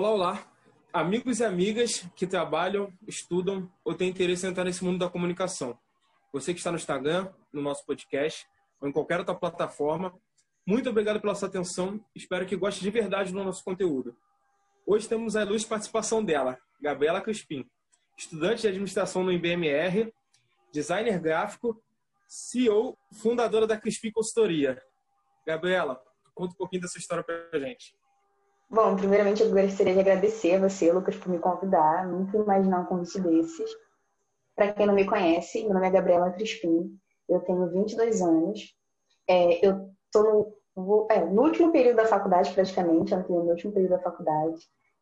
Olá, olá. Amigos e amigas que trabalham, estudam ou têm interesse em entrar nesse mundo da comunicação. Você que está no Instagram, no nosso podcast ou em qualquer outra plataforma, muito obrigado pela sua atenção. Espero que goste de verdade do nosso conteúdo. Hoje temos a ilustre participação dela, Gabriela Crispim, estudante de administração no IBMR, designer gráfico, CEO, fundadora da Crispim Consultoria. Gabriela, conta um pouquinho dessa história para a gente. Bom, primeiramente eu gostaria de agradecer a você, Lucas, por me convidar. Nunca imaginar um convite desses. Para quem não me conhece, meu nome é Gabriela Crispim, eu tenho 22 anos. É, eu estou no, é, no, último período da faculdade, praticamente, eu no último período da faculdade.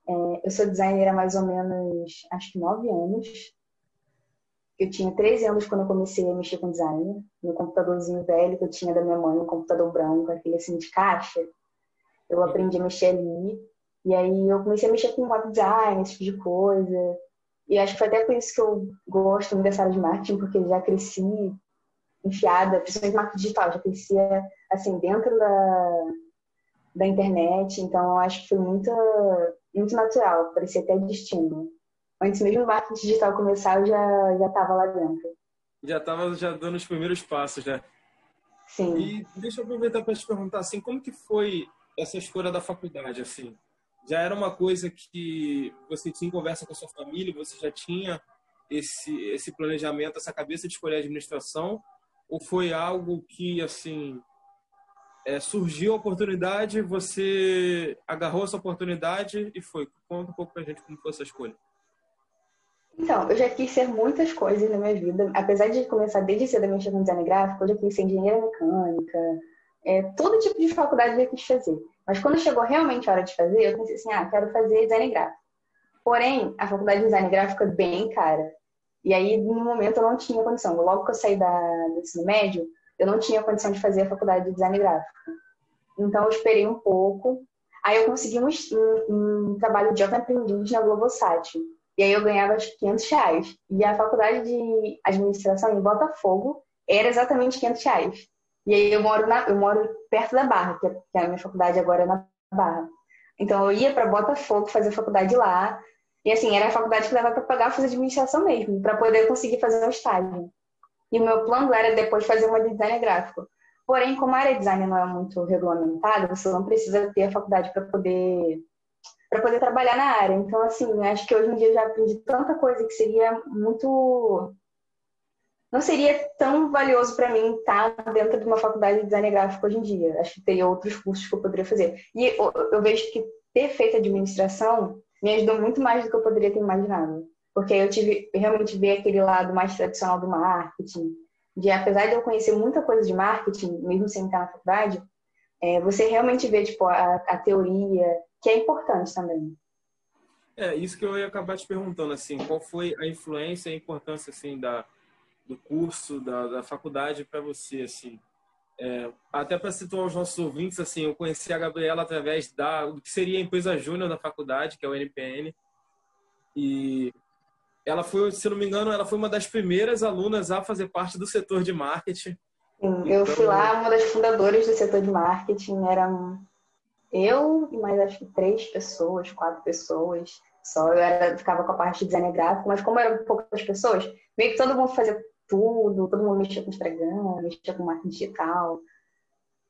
É, eu sou designer há mais ou menos, acho que 9 anos. Eu tinha 13 anos quando eu comecei a mexer com design. No computadorzinho velho que eu tinha da minha mãe, um computador branco, aquele assim de caixa eu aprendi a mexer ali. E aí eu comecei a mexer com web design, esse tipo de coisa. E acho que foi até por isso que eu gosto muito dessa área de marketing, porque já cresci enfiada, principalmente marketing digital, já crescia assim dentro da, da internet, então acho que foi muito, muito natural, parecia até destino. Antes mesmo do marketing digital começar, eu já já estava lá dentro. Já estava já dando os primeiros passos, né? Sim. E deixa eu aproveitar para te perguntar assim, como que foi essa escolha da faculdade, assim? Já era uma coisa que você tinha conversa com a sua família, você já tinha esse, esse planejamento, essa cabeça de escolher a administração? Ou foi algo que, assim, é, surgiu a oportunidade, você agarrou essa oportunidade e foi? Conta um pouco pra gente como foi essa escolha. Então, eu já quis ser muitas coisas na minha vida. Apesar de começar desde cedo a mexer com design gráfico, eu já quis ser engenheira mecânica, é, todo tipo de faculdade eu quis fazer. Mas quando chegou realmente a hora de fazer, eu pensei assim, ah, quero fazer design gráfico. Porém, a faculdade de design gráfico é bem cara. E aí, no momento, eu não tinha condição. Logo que eu saí da, do ensino médio, eu não tinha condição de fazer a faculdade de design gráfico. Então, eu esperei um pouco. Aí, eu consegui um, um, um trabalho de jovem aprendiz na Globosat. E aí, eu ganhava acho 500 reais. E a faculdade de administração em Botafogo era exatamente 500 reais. E aí eu moro, na, eu moro perto da Barra, é, que é a minha faculdade agora é na Barra. Então eu ia para Botafogo fazer faculdade lá. E assim, era a faculdade que dava para pagar fazer administração mesmo, para poder conseguir fazer um estágio. E o meu plano era depois fazer uma de design gráfico. Porém, como a área de design não é muito regulamentada, você não precisa ter a faculdade para poder para poder trabalhar na área. Então, assim, acho que hoje em dia eu já aprendi tanta coisa que seria muito não seria tão valioso para mim estar dentro de uma faculdade de design gráfico hoje em dia. Acho que teria outros cursos que eu poderia fazer. E eu, eu vejo que ter feito administração me ajudou muito mais do que eu poderia ter imaginado. Porque eu tive realmente ver aquele lado mais tradicional do marketing, de apesar de eu conhecer muita coisa de marketing, mesmo sem estar na faculdade, é, você realmente vê tipo a, a teoria, que é importante também. É, isso que eu ia acabar te perguntando, assim, qual foi a influência e a importância, assim, da, do curso, da, da faculdade para você, assim? É, até para situar os nossos ouvintes, assim, eu conheci a Gabriela através da do que seria a empresa júnior da faculdade, que é o NPN, e ela foi, se não me engano, ela foi uma das primeiras alunas a fazer parte do setor de marketing. Sim, eu fui lá uma das fundadoras do setor de marketing, eram eu e mais acho que três pessoas, quatro pessoas só. Eu era, ficava com a parte de design gráfico, mas como eram poucas pessoas, meio que todo mundo fazia tudo, todo mundo mexia com Instagram, mexia com marketing digital.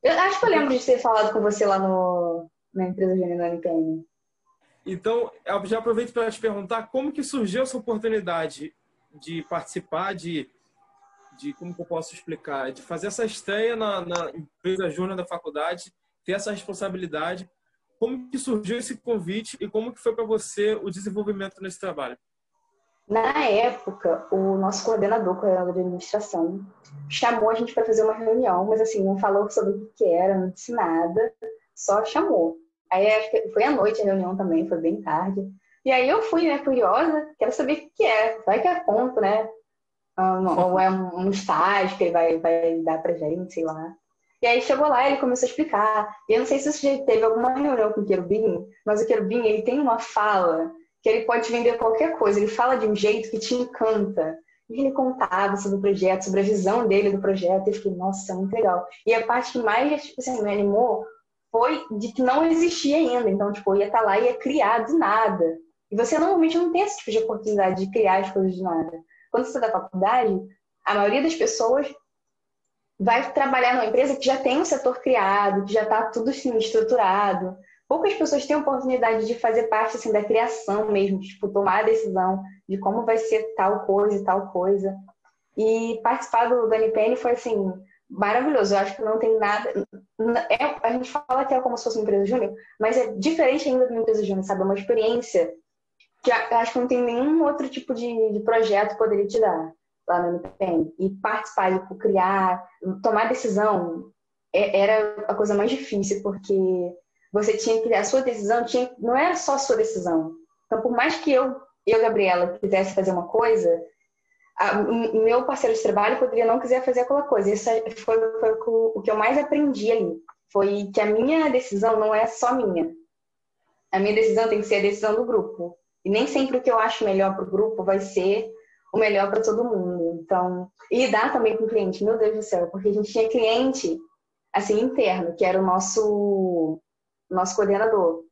Eu acho que eu lembro de ter falado com você lá no, na empresa Gênero NPM. Então, eu já aproveito para te perguntar como que surgiu essa oportunidade de participar de, de como que eu posso explicar, de fazer essa estreia na, na empresa júnior da faculdade, ter essa responsabilidade. Como que surgiu esse convite e como que foi para você o desenvolvimento nesse trabalho? Na época, o nosso coordenador, coordenador de administração, chamou a gente para fazer uma reunião, mas assim, não falou sobre o que era, não disse nada, só chamou. Aí acho que foi à noite a reunião também, foi bem tarde. E aí eu fui, né, curiosa, quero saber o que é, vai que é ponto, né? Ou é um estágio que ele vai, vai dar pra gente, sei lá. E aí chegou lá ele começou a explicar. E eu não sei se você já teve alguma reunião com o Querubim, mas o Querubim, ele tem uma fala que ele pode vender qualquer coisa. Ele fala de um jeito que te encanta. E ele contava sobre o projeto, sobre a visão dele do projeto. E eu fiquei, nossa, muito legal. E a parte que mais tipo assim, me animou foi de que não existia ainda. Então, tipo, eu ia estar tá lá e ia criar do nada. E você normalmente não tem esse tipo de oportunidade de criar as coisas de nada. Quando você está na faculdade, a maioria das pessoas vai trabalhar numa empresa que já tem um setor criado, que já está tudo assim, estruturado. Poucas pessoas têm a oportunidade de fazer parte assim, da criação mesmo, tipo, tomar a decisão de como vai ser tal coisa e tal coisa. E participar do, do NPN foi assim, maravilhoso. Eu acho que não tem nada. É, a gente fala que é como se fosse uma empresa júnior, mas é diferente ainda de uma empresa júnior, sabe? É uma experiência que acho que não tem nenhum outro tipo de, de projeto que poderia te dar lá no NPM. E participar, e criar, tomar decisão é, era a coisa mais difícil, porque você tinha que. A sua decisão tinha, não era só a sua decisão. Então, por mais que eu, eu Gabriela, quisesse fazer uma coisa, o meu parceiro de trabalho poderia não quiser fazer aquela coisa. Isso foi, foi o que eu mais aprendi ali. Foi que a minha decisão não é só minha. A minha decisão tem que ser a decisão do grupo. E nem sempre o que eu acho melhor para o grupo vai ser o melhor para todo mundo. Então, e lidar também com o cliente, meu Deus do céu, porque a gente tinha cliente assim interno, que era o nosso nosso coordenador,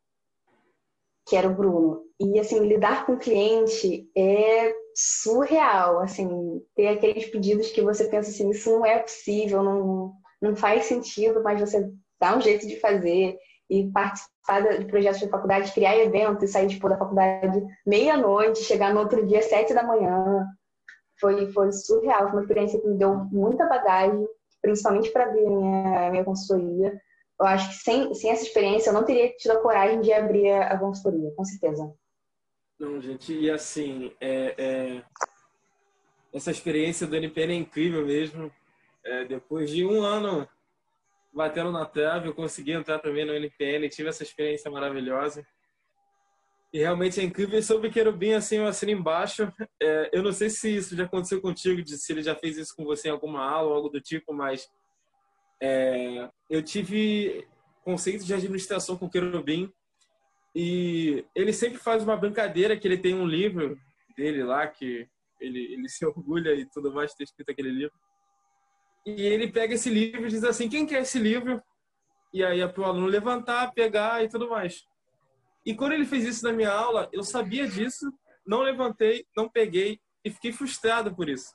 que era o Bruno. E assim, lidar com o cliente é surreal, assim, ter aqueles pedidos que você pensa assim, isso não é possível, não, não faz sentido, mas você dá um jeito de fazer e participar de projetos de faculdade, criar eventos e sair tipo, da faculdade meia-noite, chegar no outro dia sete da manhã. Foi, foi surreal, foi uma experiência que me deu muita bagagem, principalmente para a minha, minha consultoria. Eu acho que sem, sem essa experiência eu não teria tido a coragem de abrir a consultoria, com certeza. Não, gente, e assim, é, é... essa experiência do NPN é incrível mesmo. É, depois de um ano batendo na trave, eu consegui entrar também no NPN, tive essa experiência maravilhosa. E realmente é incrível. E sobre Querubim, assim, eu assino embaixo. É, eu não sei se isso já aconteceu contigo, se ele já fez isso com você em alguma aula ou algo do tipo, mas é, eu tive conceito de administração com Querubim e ele sempre faz uma brincadeira que ele tem um livro dele lá que ele, ele se orgulha e tudo mais de ter escrito aquele livro. E ele pega esse livro e diz assim: quem quer esse livro? E aí é para o aluno levantar, pegar e tudo mais. E quando ele fez isso na minha aula, eu sabia disso, não levantei, não peguei e fiquei frustrado por isso.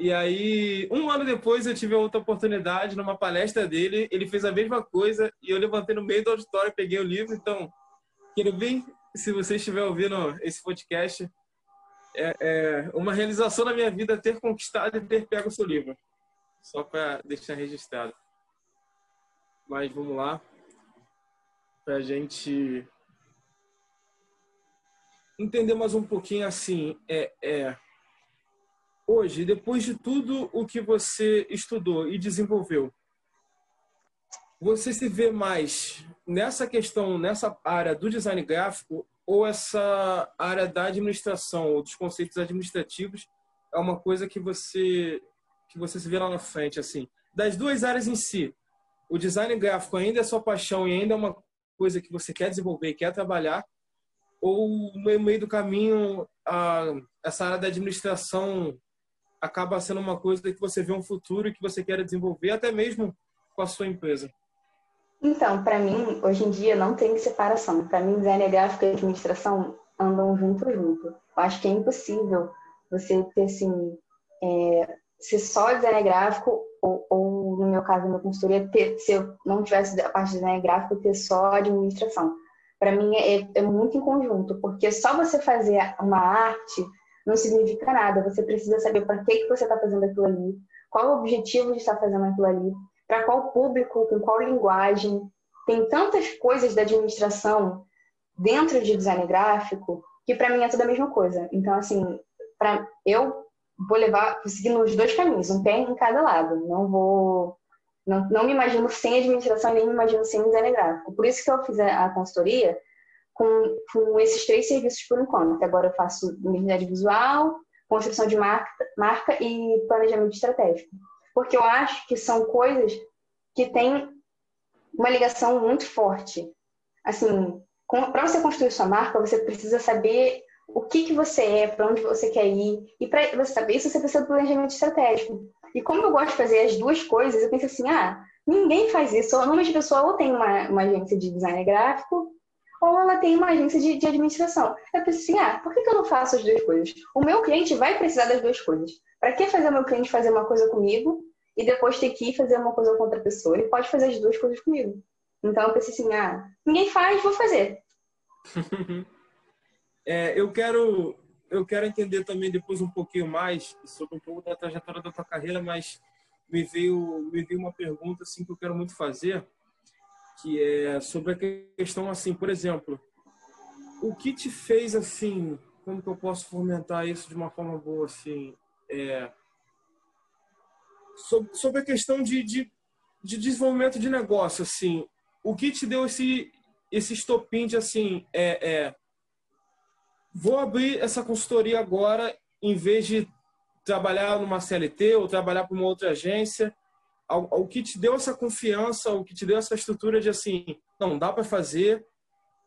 E aí, um ano depois, eu tive outra oportunidade numa palestra dele. Ele fez a mesma coisa e eu levantei no meio do auditório, peguei o livro. Então, bem, se você estiver ouvindo esse podcast, é, é uma realização na minha vida ter conquistado e ter pego o seu livro só para deixar registrado. Mas vamos lá, para a gente entender mais um pouquinho assim, é, é, hoje, depois de tudo o que você estudou e desenvolveu, você se vê mais nessa questão, nessa área do design gráfico ou essa área da administração ou dos conceitos administrativos é uma coisa que você que você se vê lá na frente, assim? Das duas áreas em si, o design gráfico ainda é sua paixão e ainda é uma coisa que você quer desenvolver, quer trabalhar, ou no meio do caminho a, essa área da administração acaba sendo uma coisa que você vê um futuro e que você quer desenvolver, até mesmo com a sua empresa? Então, para mim, hoje em dia não tem separação. Para mim, design gráfico e administração andam junto junto. Eu acho que é impossível você ter assim é, ser só design gráfico, ou, ou, no meu caso, na minha consultoria, ter, se eu não tivesse a parte de design gráfico, ter só administração. Para mim é, é, muito em conjunto, porque só você fazer uma arte não significa nada. Você precisa saber para que, que você está fazendo aquilo ali, qual o objetivo de estar fazendo aquilo ali, para qual público, com qual linguagem. Tem tantas coisas da administração dentro de design gráfico que para mim é tudo a mesma coisa. Então, assim, para eu vou levar, seguindo os dois caminhos, um pé em cada lado. Não vou, não, não me imagino sem administração, nem me imagino sem design gráfico. Por isso que eu fiz a, a consultoria com, com esses três serviços por enquanto. Agora eu faço identidade visual, construção de marca, marca e planejamento estratégico. Porque eu acho que são coisas que têm uma ligação muito forte. Assim, para você construir sua marca, você precisa saber o que, que você é, para onde você quer ir. E para você saber isso, você precisa de planejamento estratégico. E como eu gosto de fazer as duas coisas, eu penso assim, ah, ninguém faz isso. Normalmente a pessoa ou tem uma, uma agência de design gráfico, ou ela tem uma agência de, de administração. Eu penso assim, ah, por que, que eu não faço as duas coisas? O meu cliente vai precisar das duas coisas. Para que fazer o meu cliente fazer uma coisa comigo e depois ter que ir fazer uma coisa com outra pessoa? Ele pode fazer as duas coisas comigo. Então eu pensei assim, ah, ninguém faz, vou fazer. é, eu quero eu quero entender também depois um pouquinho mais sobre um pouco da trajetória da tua carreira, mas me veio me veio uma pergunta assim que eu quero muito fazer, que é sobre a questão assim, por exemplo, o que te fez assim, como que eu posso fomentar isso de uma forma boa assim, é, sobre, sobre a questão de, de, de desenvolvimento de negócio assim, o que te deu esse esse estopim de assim, é, é vou abrir essa consultoria agora em vez de trabalhar numa CLT ou trabalhar para uma outra agência. O que te deu essa confiança, o que te deu essa estrutura de assim, não, dá para fazer,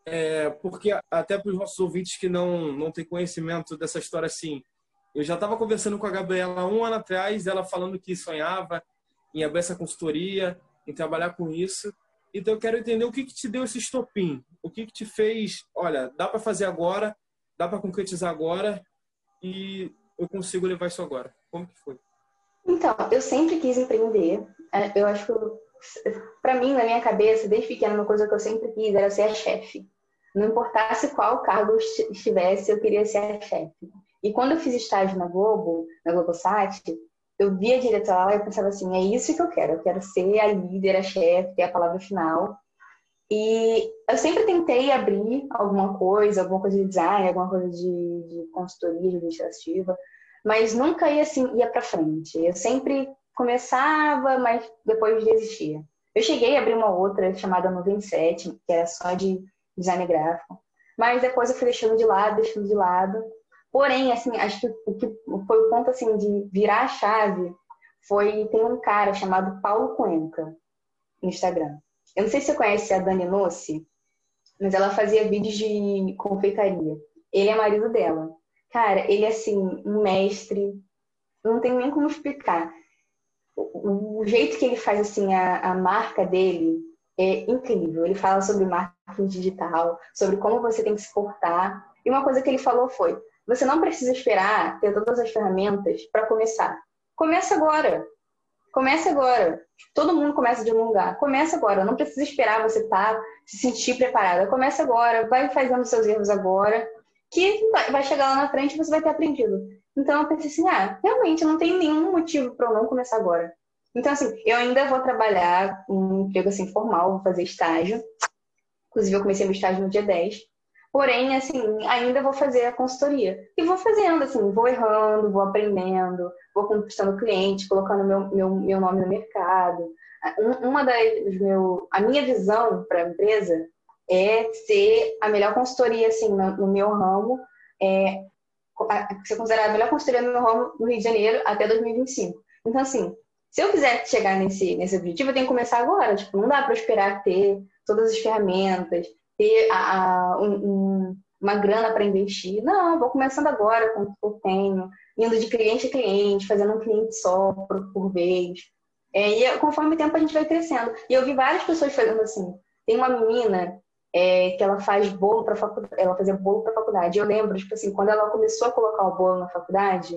é, porque até para os nossos ouvintes que não, não têm conhecimento dessa história assim, eu já estava conversando com a Gabriela um ano atrás, ela falando que sonhava em abrir essa consultoria, em trabalhar com isso. Então eu quero entender o que, que te deu esse estopim, o que, que te fez, olha, dá para fazer agora, dá para concretizar agora e eu consigo levar isso agora. Como que foi? Então, eu sempre quis empreender. É, eu acho que, para mim, na minha cabeça, desde pequena, uma coisa que eu sempre quis era ser a chefe. Não importasse qual cargo estivesse, eu queria ser a chefe. E quando eu fiz estágio na Globo, na Globosat, eu via a diretora lá e pensava assim, é isso que eu quero. Eu quero ser a líder, a chefe, ter a palavra final. E eu sempre tentei abrir alguma coisa, alguma coisa de design, alguma coisa de, de consultoria administrativa, mas nunca ia assim, ia para frente. Eu sempre começava, mas depois desistia. Eu cheguei a abrir uma outra chamada 97, que era só de design gráfico, mas depois eu fui deixando de lado, deixando de lado. Porém, assim, acho que o que foi o ponto assim de virar a chave foi tem um cara chamado Paulo Cuenca no Instagram. Eu não sei se você conhece a Dani Nossi, mas ela fazia vídeos de confeitaria. Ele é marido dela. Cara, ele é assim, um mestre. Não tem nem como explicar. O, o jeito que ele faz assim a, a marca dele é incrível. Ele fala sobre marketing digital, sobre como você tem que se portar. E uma coisa que ele falou foi: você não precisa esperar ter todas as ferramentas para começar. Comece agora. Comece agora. Todo mundo começa de um lugar. Comece agora. Não precisa esperar você estar, tá, se sentir preparada. Comece agora. Vai fazendo seus erros agora. Que vai chegar lá na frente e você vai ter aprendido. Então eu pensei assim: ah, realmente não tem nenhum motivo para eu não começar agora. Então, assim, eu ainda vou trabalhar um emprego assim formal, vou fazer estágio. Inclusive, eu comecei meu estágio no dia 10. Porém, assim, ainda vou fazer a consultoria. E vou fazendo, assim, vou errando, vou aprendendo, vou conquistando cliente, colocando meu, meu, meu nome no mercado. Uma das meu, a minha visão para a empresa é ser a melhor consultoria, assim, no, no meu ramo, é ser considerada a melhor consultoria no meu ramo no Rio de Janeiro até 2025. Então, assim, se eu quiser chegar nesse, nesse objetivo, eu tenho que começar agora. Tipo, não dá para esperar ter todas as ferramentas, ter a, a um, uma grana para investir. Não, vou começando agora com o que eu tenho, indo de cliente a cliente, fazendo um cliente só por, por vez. É, e conforme o tempo a gente vai crescendo. E eu vi várias pessoas fazendo assim. Tem uma menina é, que ela faz bolo para faculdade, ela fazia bolo para faculdade. Eu lembro, tipo assim, quando ela começou a colocar o bolo na faculdade,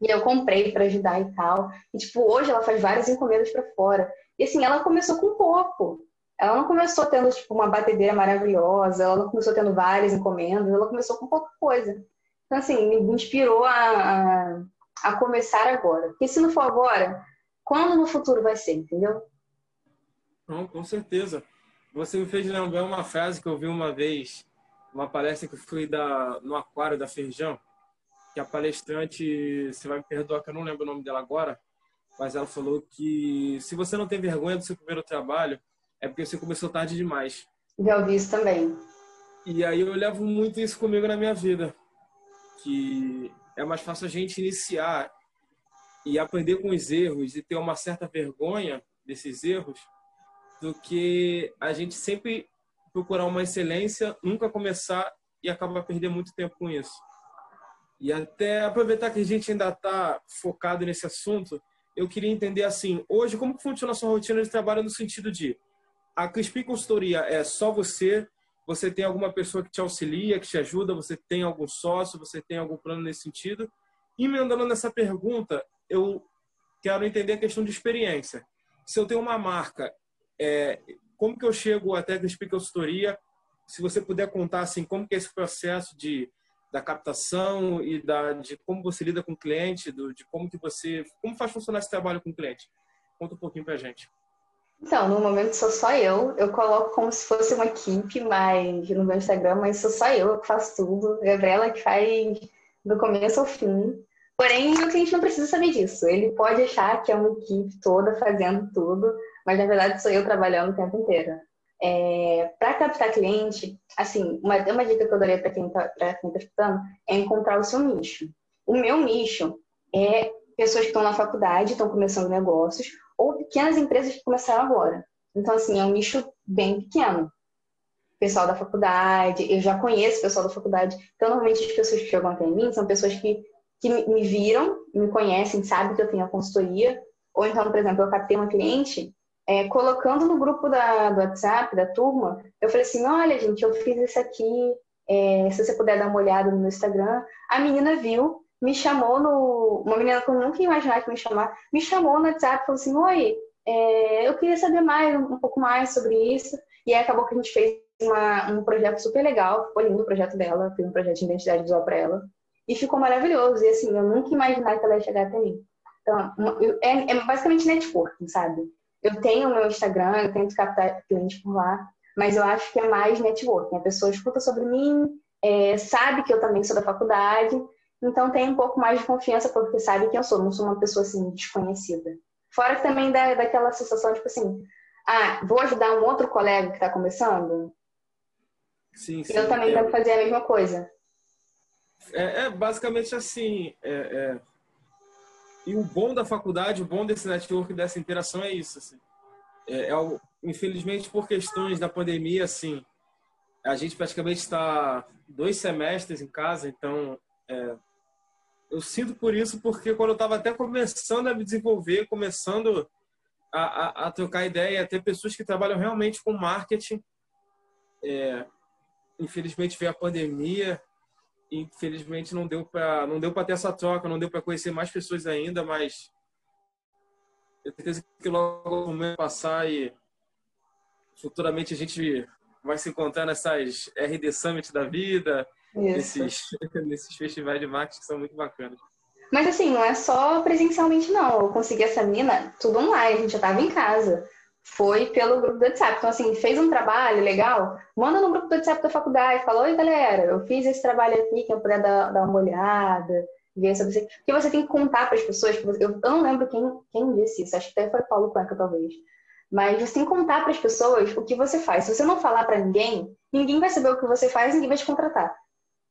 e eu comprei para ajudar e tal. E tipo, hoje ela faz várias encomendas para fora. E assim, ela começou com pouco. Ela não começou tendo tipo, uma batedeira maravilhosa, ela não começou tendo várias encomendas, ela começou com pouca coisa. Então, assim, me inspirou a, a, a começar agora. Porque se não for agora, quando no futuro vai ser, entendeu? Não, com certeza. Você me fez lembrar uma frase que eu vi uma vez, uma palestra que eu fui da, no Aquário da Feijão, que a palestrante, você vai me perdoar que eu não lembro o nome dela agora, mas ela falou que se você não tem vergonha do seu primeiro trabalho, é porque você começou tarde demais. Já ouvi isso também. E aí eu levo muito isso comigo na minha vida, que é mais fácil a gente iniciar e aprender com os erros e ter uma certa vergonha desses erros do que a gente sempre procurar uma excelência, nunca começar e acabar perdendo muito tempo com isso. E até aproveitar que a gente ainda está focado nesse assunto, eu queria entender assim, hoje como funciona a sua rotina de trabalho no sentido de a Crispim Consultoria é só você, você tem alguma pessoa que te auxilia, que te ajuda, você tem algum sócio, você tem algum plano nesse sentido? E emendando nessa pergunta, eu quero entender a questão de experiência. Se eu tenho uma marca, é, como que eu chego até a Crispim Consultoria? Se você puder contar assim, como que é esse processo de da captação e da, de como você lida com o cliente, do, de como que você, como faz funcionar esse trabalho com o cliente. Conta um pouquinho para gente. Então, no momento sou só eu. Eu coloco como se fosse uma equipe, mas no meu Instagram, mas sou só eu que faço tudo. Gabriela que faz do começo ao fim. Porém, o cliente não precisa saber disso. Ele pode achar que é uma equipe toda fazendo tudo, mas na verdade sou eu trabalhando o tempo inteiro. É, para captar cliente, assim, uma, uma dica que eu daria para quem está tá escutando é encontrar o seu nicho. O meu nicho é pessoas que estão na faculdade, estão começando negócios, ou pequenas empresas que começaram agora. Então, assim, é um nicho bem pequeno. Pessoal da faculdade, eu já conheço pessoal da faculdade. Então, normalmente, as pessoas que chegam até mim são pessoas que, que me viram, me conhecem, sabem que eu tenho a consultoria. Ou então, por exemplo, eu captei uma cliente é, colocando no grupo da, do WhatsApp, da turma, eu falei assim, olha, gente, eu fiz isso aqui, é, se você puder dar uma olhada no meu Instagram. A menina viu, me chamou no... Uma menina que eu nunca ia imaginar que me chamar, me chamou no WhatsApp e falou assim, oi, é, eu queria saber mais, um, pouco mais sobre isso. E aí acabou que a gente fez uma, um projeto super legal, ficou lindo o projeto dela, fiz um projeto de identidade visual para ela. E ficou maravilhoso. E assim, eu nunca ia imaginar que ela ia chegar até mim. Então, é, é basicamente networking, sabe? Eu tenho o meu Instagram, eu tento captar clientes por lá, mas eu acho que é mais networking. A pessoa escuta sobre mim, é, sabe que eu também sou da faculdade, então tem um pouco mais de confiança porque sabe quem eu sou, não sou uma pessoa assim desconhecida. Fora que também dá daquela sensação, tipo assim, ah, vou ajudar um outro colega que está começando? Sim, sim. Eu também é... tento fazer a mesma coisa. É, é basicamente assim. É, é e o bom da faculdade, o bom desse network, dessa interação é isso. Assim. É, é o, infelizmente, por questões da pandemia, assim, a gente praticamente está dois semestres em casa, então é, eu sinto por isso, porque quando eu estava até começando a me desenvolver, começando a, a, a, trocar ideia, a ter pessoas que trabalham realmente com marketing, é, infelizmente veio a pandemia, infelizmente não deu para não deu para ter essa troca, não deu para conhecer mais pessoas ainda, mas eu tenho certeza que logo vai passar e futuramente a gente vai se encontrar nessas RD Summit da vida, nesses, nesses festivais de marketing que são muito bacanas. Mas assim, não é só presencialmente não. Eu consegui essa mina tudo online, a gente já estava em casa foi pelo grupo do WhatsApp. Então, assim, fez um trabalho legal, manda no grupo do WhatsApp da faculdade, fala, oi, galera, eu fiz esse trabalho aqui, quem puder dar, dar uma olhada, ver sobre você. Porque você tem que contar para as pessoas, eu, não lembro quem, quem disse isso, acho que até foi Paulo Cuenca, talvez. Mas você tem que contar para as pessoas o que você faz. Se você não falar para ninguém, ninguém vai saber o que você faz ninguém vai te contratar.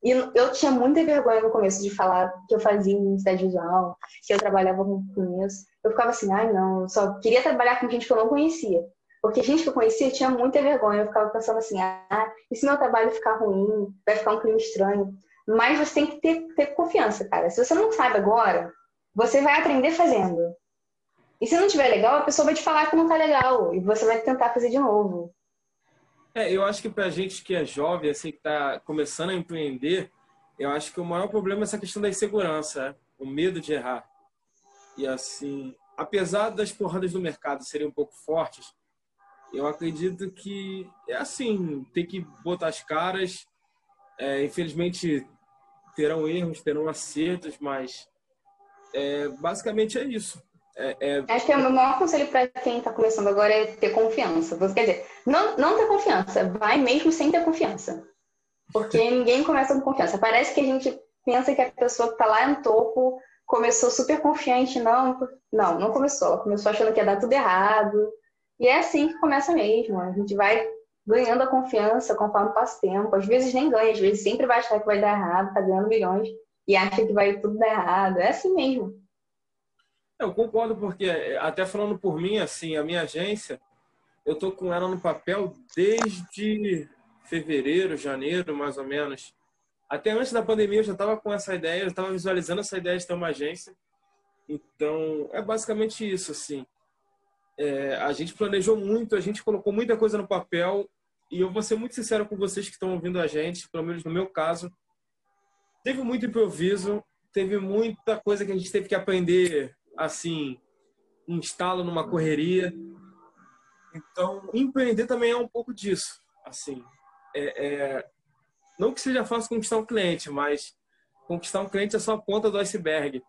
E eu tinha muita vergonha no começo de falar que eu fazia identidade visual, que eu trabalhava com isso. Eu ficava assim, ai não, eu só queria trabalhar com gente que eu não conhecia. Porque gente que eu conhecia tinha muita vergonha. Eu ficava pensando assim, ah, e se meu trabalho ficar ruim? Vai ficar um clima estranho. Mas você tem que ter, ter confiança, cara. Se você não sabe agora, você vai aprender fazendo. E se não tiver legal, a pessoa vai te falar que não tá legal. E você vai tentar fazer de novo. É, eu acho que para gente que é jovem, assim, que está começando a empreender, eu acho que o maior problema é essa questão da insegurança, né? o medo de errar. E assim, apesar das porradas do mercado serem um pouco fortes, eu acredito que é assim, tem que botar as caras. É, infelizmente terão erros, terão acertos, mas é, basicamente é isso. É, é... Acho que é o meu maior conselho para quem está começando agora é ter confiança. Quer dizer, não, não ter confiança, vai mesmo sem ter confiança. Porque ninguém começa com confiança. Parece que a gente pensa que a pessoa que está lá no topo começou super confiante. Não, não, não começou. Ela começou achando que ia dar tudo errado. E é assim que começa mesmo. A gente vai ganhando a confiança conforme passa o tempo. Às vezes nem ganha, às vezes sempre vai achar que vai dar errado, tá ganhando milhões e acha que vai tudo dar errado. É assim mesmo. Eu concordo, porque até falando por mim, assim, a minha agência, eu tô com ela no papel desde fevereiro, janeiro, mais ou menos. Até antes da pandemia eu já estava com essa ideia, eu estava visualizando essa ideia de ter uma agência. Então, é basicamente isso, assim. É, a gente planejou muito, a gente colocou muita coisa no papel e eu vou ser muito sincero com vocês que estão ouvindo a gente, pelo menos no meu caso, teve muito improviso, teve muita coisa que a gente teve que aprender, assim, instalo numa correria. Então, empreender também é um pouco disso, assim. É, é, não que seja fácil conquistar um cliente, mas conquistar um cliente é só a ponta do iceberg.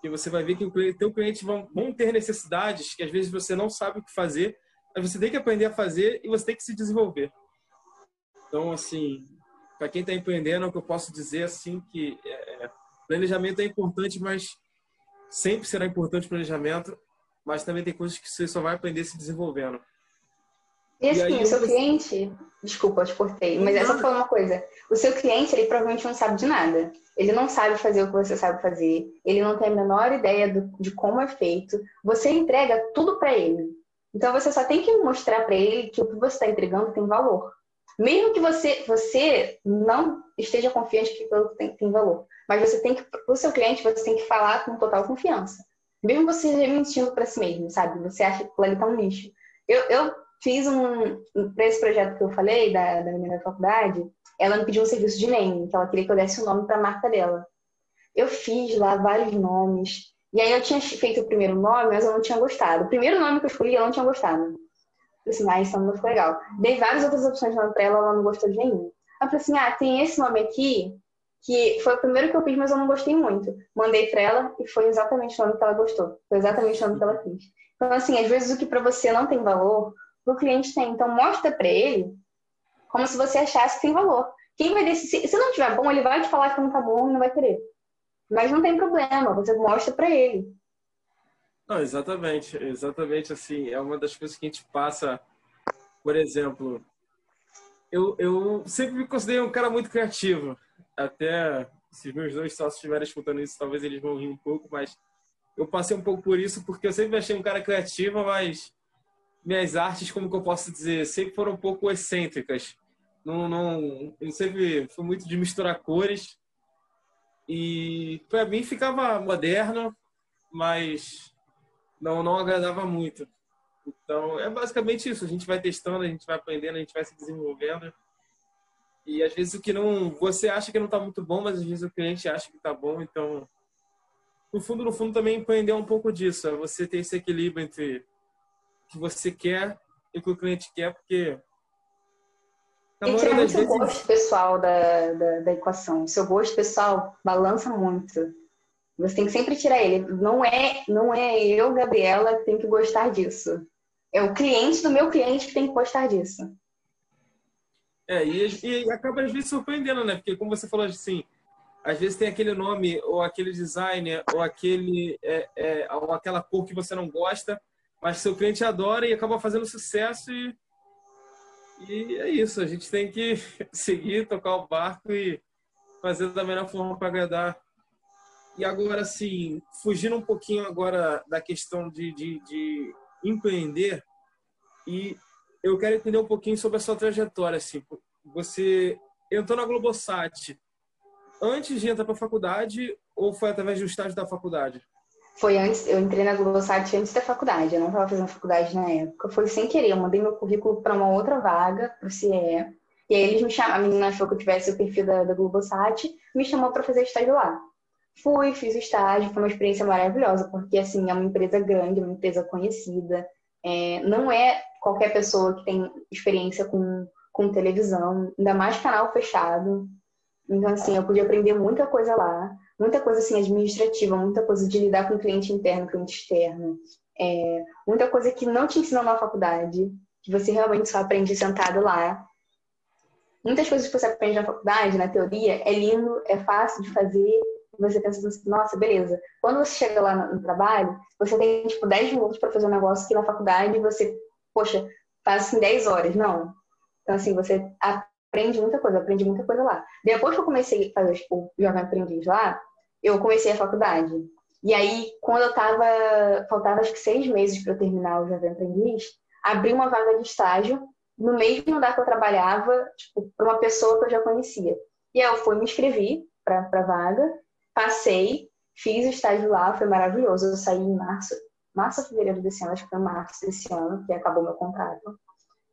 Que você vai ver que o teu cliente vão, vão ter necessidades que às vezes você não sabe o que fazer, mas você tem que aprender a fazer e você tem que se desenvolver. Então, assim, para quem está empreendendo, o que eu posso dizer assim que é, planejamento é importante, mas sempre será importante o planejamento, mas também tem coisas que você só vai aprender se desenvolvendo. E assim, e o seu cliente, desculpa, eu te cortei, mas essa foi uma coisa. O seu cliente, ele provavelmente não sabe de nada. Ele não sabe fazer o que você sabe fazer. Ele não tem a menor ideia do, de como é feito. Você entrega tudo para ele. Então você só tem que mostrar para ele que o que você está entregando tem valor. Mesmo que você, você não esteja confiante que aquilo tem, tem valor. Mas você tem que, para o seu cliente, você tem que falar com total confiança. Mesmo você mentindo para si mesmo, sabe? Você acha que aquilo ali tá um lixo. Eu, eu fiz um. Para esse projeto que eu falei, da, da minha faculdade, ela me pediu um serviço de name, que ela queria que eu desse o um nome para a marca dela. Eu fiz lá vários nomes. E aí eu tinha feito o primeiro nome, mas eu não tinha gostado. O primeiro nome que eu escolhi, eu não tinha gostado. Falei assim, ah, esse nome não ficou legal. Dei várias outras opções de nome pra ela, ela não gostou de nenhum. Eu falei assim, ah, tem esse nome aqui, que foi o primeiro que eu fiz, mas eu não gostei muito. Mandei pra ela e foi exatamente o nome que ela gostou. Foi exatamente o nome que ela fez. Então, assim, às vezes o que para você não tem valor, o cliente tem. Então, mostra para ele como se você achasse que tem valor. Quem vai decidir? Se não tiver bom, ele vai te falar que não tá bom e não vai querer. Mas não tem problema, você mostra para ele. Não, exatamente, exatamente assim. É uma das coisas que a gente passa, por exemplo, eu, eu sempre me considerei um cara muito criativo. Até se meus dois sócios estiverem escutando isso, talvez eles vão rir um pouco, mas eu passei um pouco por isso porque eu sempre achei um cara criativo, mas minhas artes, como que eu posso dizer, sempre foram um pouco excêntricas. Não, não, eu sempre fui muito de misturar cores e para mim ficava moderno, mas não, não agradava muito. Então é basicamente isso. A gente vai testando, a gente vai aprendendo, a gente vai se desenvolvendo. E às vezes o que não você acha que não está muito bom, mas às vezes o cliente acha que está bom. Então, no fundo, no fundo também empreender um pouco disso. É você ter esse equilíbrio entre que você quer e o que o cliente quer, porque. E tirar muito vezes... o gosto pessoal da, da, da equação. O seu gosto pessoal balança muito. Você tem que sempre tirar ele. Não é, não é eu, Gabriela, que tem que gostar disso. É o cliente do meu cliente que tem que gostar disso. É, e, e acaba às vezes surpreendendo, né? Porque como você falou assim, às vezes tem aquele nome, ou aquele designer, ou aquele é, é, ou aquela cor que você não gosta, mas seu cliente adora e acaba fazendo sucesso e, e é isso. A gente tem que seguir, tocar o barco e fazer da melhor forma para agradar. E agora, assim, fugindo um pouquinho agora da questão de, de, de empreender e eu quero entender um pouquinho sobre a sua trajetória. Assim, você entrou na Globosat antes de entrar para a faculdade ou foi através do estágio da faculdade? Foi antes, eu entrei na Globosat antes da faculdade, eu não estava fazendo faculdade na época. Foi sem querer, eu mandei meu currículo para uma outra vaga, para o CIE. E aí eles me chamaram, a menina achou que eu tivesse o perfil da, da Globosat, me chamou para fazer estágio lá. Fui, fiz o estágio, foi uma experiência maravilhosa, porque assim, é uma empresa grande, uma empresa conhecida. É, não é qualquer pessoa que tem experiência com, com televisão, ainda mais canal fechado. Então, assim, eu pude aprender muita coisa lá muita coisa assim administrativa, muita coisa de lidar com cliente interno, cliente externo, é, muita coisa que não te ensinam na faculdade, que você realmente só aprende sentado lá. Muitas coisas que você aprende na faculdade, na teoria, é lindo, é fácil de fazer, você pensa assim, nossa, beleza. Quando você chega lá no, trabalho, você tem tipo 10 minutos para fazer um negócio que na faculdade você, poxa, faz assim 10 horas. Não. Então, assim, você aprende muita coisa, aprendi muita coisa lá. Depois que eu comecei a fazer tipo, Jovem Aprendiz lá, eu comecei a faculdade. E aí, quando eu tava, faltava acho que seis meses para eu terminar o Jovem Aprendiz, abri uma vaga de estágio no mesmo lugar que eu trabalhava, tipo, para uma pessoa que eu já conhecia. E aí eu fui, me inscrevi para a vaga, passei, Fiz o estágio lá, foi maravilhoso. Eu saí em março, março ou fevereiro desse ano, acho que foi março desse ano, que acabou meu contrato.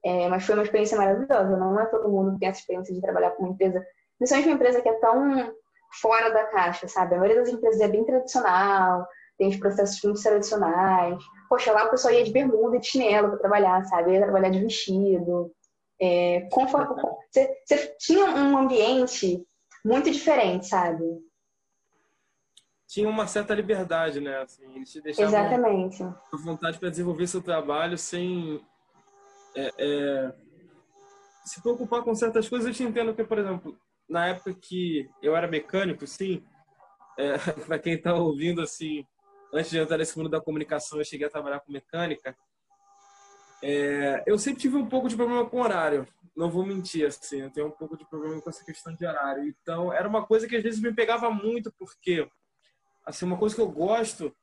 É, mas foi uma experiência maravilhosa. Não é todo mundo que tem essa experiência de trabalhar com uma empresa, principalmente uma empresa que é tão fora da caixa, sabe? A maioria das empresas é bem tradicional, tem os processos muito tradicionais. Poxa, lá o pessoal ia de bermuda e de chinelo para trabalhar, sabe? Ia trabalhar de vestido. É, conforme, você, você tinha um ambiente muito diferente, sabe? Tinha uma certa liberdade, né? Assim, eles te deixavam Exatamente. à vontade para desenvolver seu trabalho sem é, é, se preocupar com certas coisas. Eu te entendo que, por exemplo, na época que eu era mecânico, sim, é, para quem está ouvindo, assim, antes de entrar nesse mundo da comunicação, eu cheguei a trabalhar com mecânica. É, eu sempre tive um pouco de problema com horário, não vou mentir, assim, eu tenho um pouco de problema com essa questão de horário. Então, era uma coisa que às vezes me pegava muito, porque, assim, uma coisa que eu gosto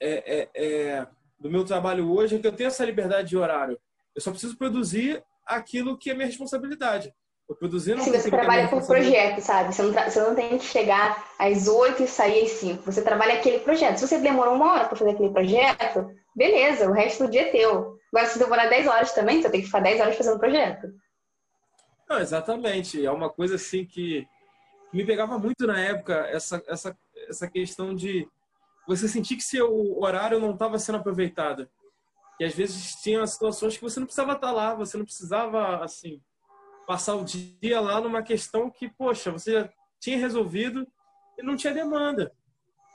é, é, é do meu trabalho hoje é que eu tenho essa liberdade de horário. Eu só preciso produzir aquilo que é minha responsabilidade. Eu produzindo Sim, você trabalha por projeto, sabe? Você não, você não tem que chegar às 8 e sair às 5. Você trabalha aquele projeto. Se você demorou uma hora para fazer aquele projeto, beleza, o resto do dia é teu. Agora, se demorar 10 horas também, você tem que ficar 10 horas fazendo o projeto. Não, exatamente. É uma coisa assim que me pegava muito na época, essa, essa, essa questão de você sentir que seu horário não estava sendo aproveitado. E às vezes tinha situações que você não precisava estar lá, você não precisava, assim, passar o dia lá numa questão que, poxa, você já tinha resolvido e não tinha demanda.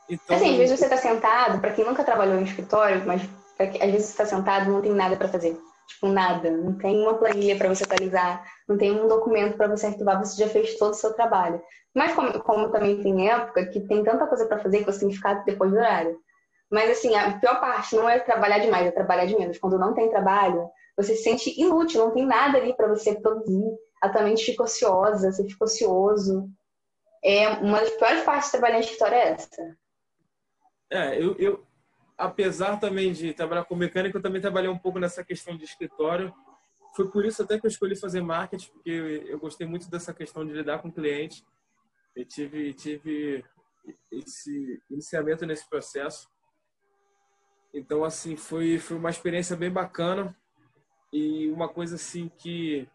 Então... Assim, às vezes você está sentado, para quem nunca trabalhou em escritório, mas às vezes você está sentado não tem nada para fazer. Tipo, nada. Não tem uma planilha para você atualizar, não tem um documento para você arquivar, você já fez todo o seu trabalho. Mas como, como também tem época que tem tanta coisa para fazer que você tem que ficar depois do horário. Mas assim, a pior parte não é trabalhar demais, é trabalhar de menos. Quando não tem trabalho, você se sente inútil, não tem nada ali para você produzir. A tua mente fica ociosa, você fica ocioso. É uma das piores partes de trabalhar em escritório é essa. É, eu, eu, apesar também de trabalhar com mecânica, eu também trabalhei um pouco nessa questão de escritório. Foi por isso até que eu escolhi fazer marketing, porque eu gostei muito dessa questão de lidar com cliente. Eu tive, tive esse iniciamento nesse processo. Então, assim, foi, foi uma experiência bem bacana e uma coisa assim que,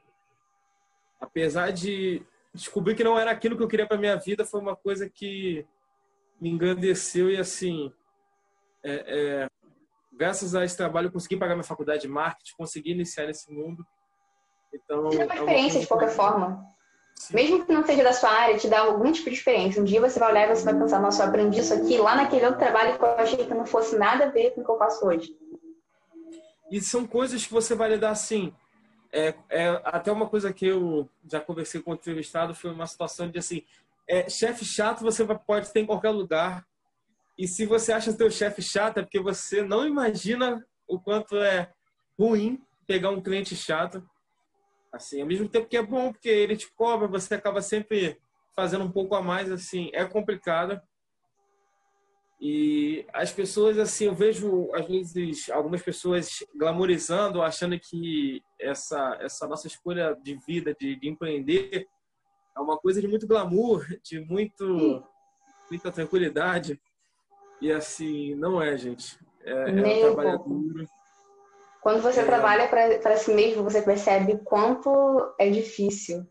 apesar de descobrir que não era aquilo que eu queria para minha vida, foi uma coisa que me engrandeceu e, assim, é, é, graças a esse trabalho, eu consegui pagar minha faculdade de marketing, consegui iniciar nesse mundo. Então, é uma experiência, de qualquer forma. Sim. Mesmo que não seja da sua área, te dá algum tipo de experiência. Um dia você vai olhar e você vai pensar, nossa, eu aprendi isso aqui lá naquele outro trabalho que eu achei que não fosse nada a ver com o que eu faço hoje. E são coisas que você vai lidar assim. É, é, até uma coisa que eu já conversei com o entrevistado foi uma situação de assim, é, chefe chato você pode ter em qualquer lugar. E se você acha seu chefe chato, é porque você não imagina o quanto é ruim pegar um cliente chato. Assim, ao mesmo tempo que é bom, porque ele te cobra, você acaba sempre fazendo um pouco a mais, assim, é complicado. E as pessoas, assim, eu vejo, às vezes, algumas pessoas glamorizando, achando que essa, essa nossa escolha de vida, de, de empreender, é uma coisa de muito glamour, de muito, muita tranquilidade. E, assim, não é, gente. É, é um trabalho duro. Quando você é. trabalha para si mesmo, você percebe quanto é difícil.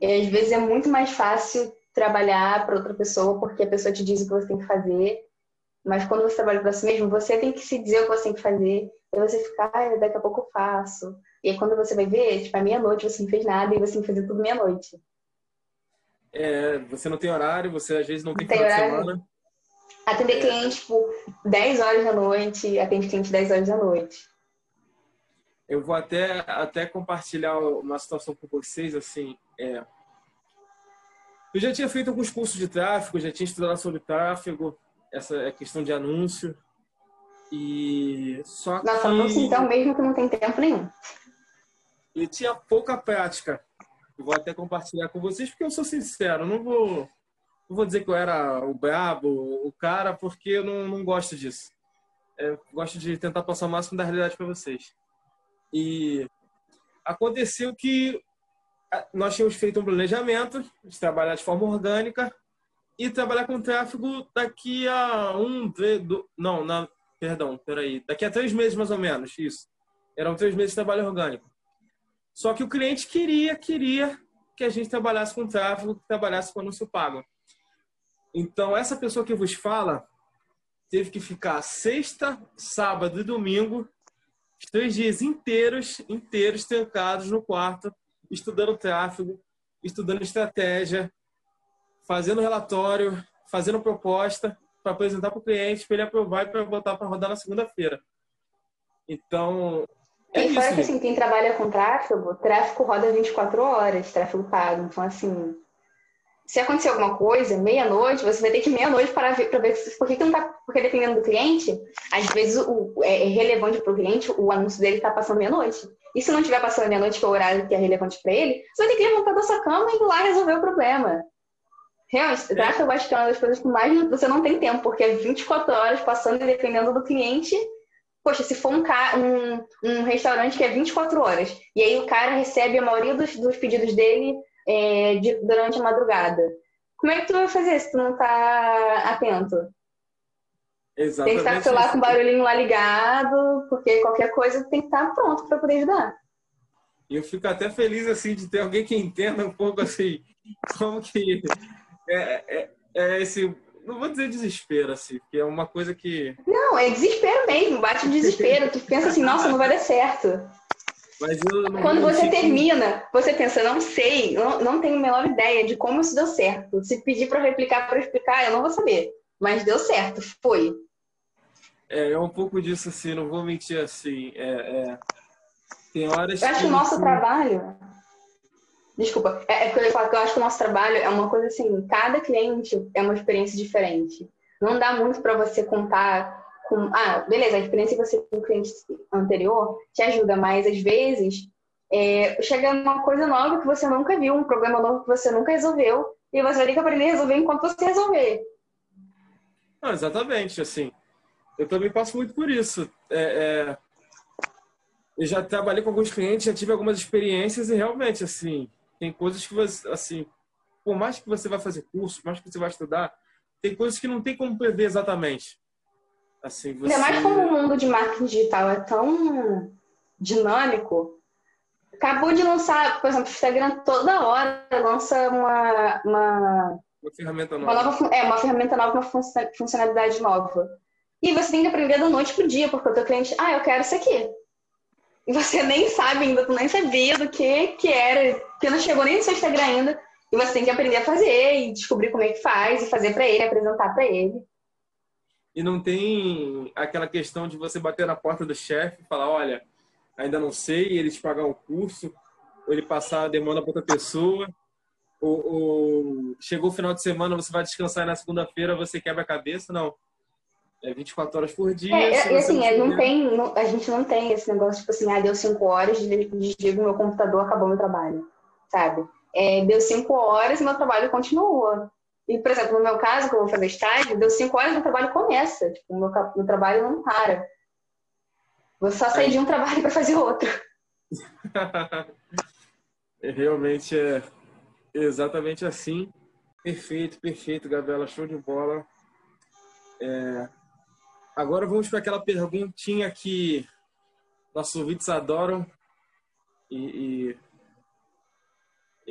E às vezes é muito mais fácil trabalhar para outra pessoa porque a pessoa te diz o que você tem que fazer. Mas quando você trabalha para si mesmo, você tem que se dizer o que você tem que fazer. E você fica, ah, daqui a pouco eu faço. E aí quando você vai ver, tipo, é meia-noite, você não fez nada e você tem que fazer tudo meia-noite. É, você não tem horário, você às vezes não tem, tem horário. semana. Atender é. cliente, tipo, 10 horas da noite, atende cliente 10 horas da noite eu vou até, até compartilhar uma situação com vocês, assim, é... Eu já tinha feito alguns cursos de tráfego, já tinha estudado sobre tráfego, essa é questão de anúncio, e só que... Nossa, anúncio então mesmo que não tem tempo nenhum. E tinha pouca prática. Eu vou até compartilhar com vocês, porque eu sou sincero, não vou, não vou dizer que eu era o brabo, o cara, porque eu não, não gosto disso. É, gosto de tentar passar o máximo da realidade para vocês. E aconteceu que nós tínhamos feito um planejamento de trabalhar de forma orgânica ir trabalhar com tráfego daqui a um, do, não, na, perdão, peraí, daqui a três meses mais ou menos, isso. Eram três meses de trabalho orgânico. Só que o cliente queria, queria que a gente trabalhasse com tráfego, que trabalhasse com anúncio pago. Então, essa pessoa que vos fala teve que ficar sexta, sábado e domingo, três dias inteiros, inteiros trancados no quarto, estudando tráfego, estudando estratégia, fazendo relatório, fazendo proposta para apresentar para o cliente, para ele aprovar e para botar para rodar na segunda-feira. Então, é e fora que assim, quem trabalha com tráfego, tráfego roda 24 horas, tráfego pago. Então, assim, se acontecer alguma coisa, meia-noite, você vai ter que meia-noite para ver, para ver por que, que não tá. Porque dependendo do cliente, às vezes o, é, é relevante para o cliente, o anúncio dele está passando meia-noite. E se não estiver passando meia-noite, que é o horário que é relevante para ele, você vai ter que levantar da sua cama e ir lá resolver o problema. Realmente, tráfego eu acho que é uma das coisas que mais você não tem tempo, porque é 24 horas passando e dependendo do cliente, poxa, se for um, um, um, restaurante que é 24 horas, e aí o cara recebe a maioria dos, dos pedidos dele é, de, durante a madrugada, como é que tu vai fazer se tu não tá atento? Exatamente. Tem que estar com o celular com o barulhinho lá ligado, porque qualquer coisa tem que estar pronto para poder ajudar. Eu fico até feliz assim de ter alguém que entenda um pouco assim como que é, é, é esse não vou dizer desespero, assim, porque é uma coisa que. Não, é desespero mesmo, bate o desespero. tu pensa assim, nossa, não vai dar certo. Quando você termina, você pensa, não sei, não, não tenho a menor ideia de como isso deu certo. Se pedir para replicar, para explicar, eu não vou saber. Mas deu certo, foi. É, é um pouco disso, assim, não vou mentir assim. É, é... Tem horas eu acho que o nosso trabalho Desculpa, é, é porque eu ia falar que eu acho que o nosso trabalho é uma coisa assim, cada cliente é uma experiência diferente. Não dá muito para você contar com. Ah, beleza, a experiência que você tem com o cliente anterior te ajuda, mas às vezes é, chega uma coisa nova que você nunca viu, um problema novo que você nunca resolveu, e você vai ter que aprender a resolver enquanto você resolver. Exatamente, assim. Eu também passo muito por isso. É, é... Eu já trabalhei com alguns clientes, já tive algumas experiências e realmente, assim, tem coisas que você, assim, por mais que você vai fazer curso, por mais que você vai estudar, tem coisas que não tem como prever exatamente. Assim, você... Ainda mais como o mundo de marketing digital é tão dinâmico, acabou de lançar, por exemplo, o Instagram toda hora lança uma, uma, uma ferramenta nova. Uma nova. É, uma ferramenta nova, uma funcionalidade nova. E você tem que aprender da noite pro dia, porque o teu cliente, ah, eu quero isso aqui. E você nem sabe ainda, tu nem sabia do que, que era, que não chegou nem no seu Instagram ainda. E você tem que aprender a fazer e descobrir como é que faz e fazer para ele, apresentar para ele. E não tem aquela questão de você bater na porta do chefe e falar, olha, ainda não sei, ele te pagar um curso, ou ele passar a demanda para outra pessoa, ou, ou, chegou o final de semana, você vai descansar e na segunda-feira você quebra a cabeça, não. É 24 horas por dia. É, é assim, é, não tem, não, a gente não tem esse negócio, tipo assim, ah, deu 5 horas, desligo meu computador, acabou meu trabalho, sabe? É, deu 5 horas e meu trabalho continua. E, por exemplo, no meu caso, que eu vou fazer estágio, deu 5 horas meu trabalho começa. Tipo, meu, meu trabalho não para. Vou só sair de um trabalho para fazer outro. Realmente é exatamente assim. Perfeito, perfeito, Gabriela. Show de bola. É, Agora vamos para aquela perguntinha que nossos ouvintes adoram e, e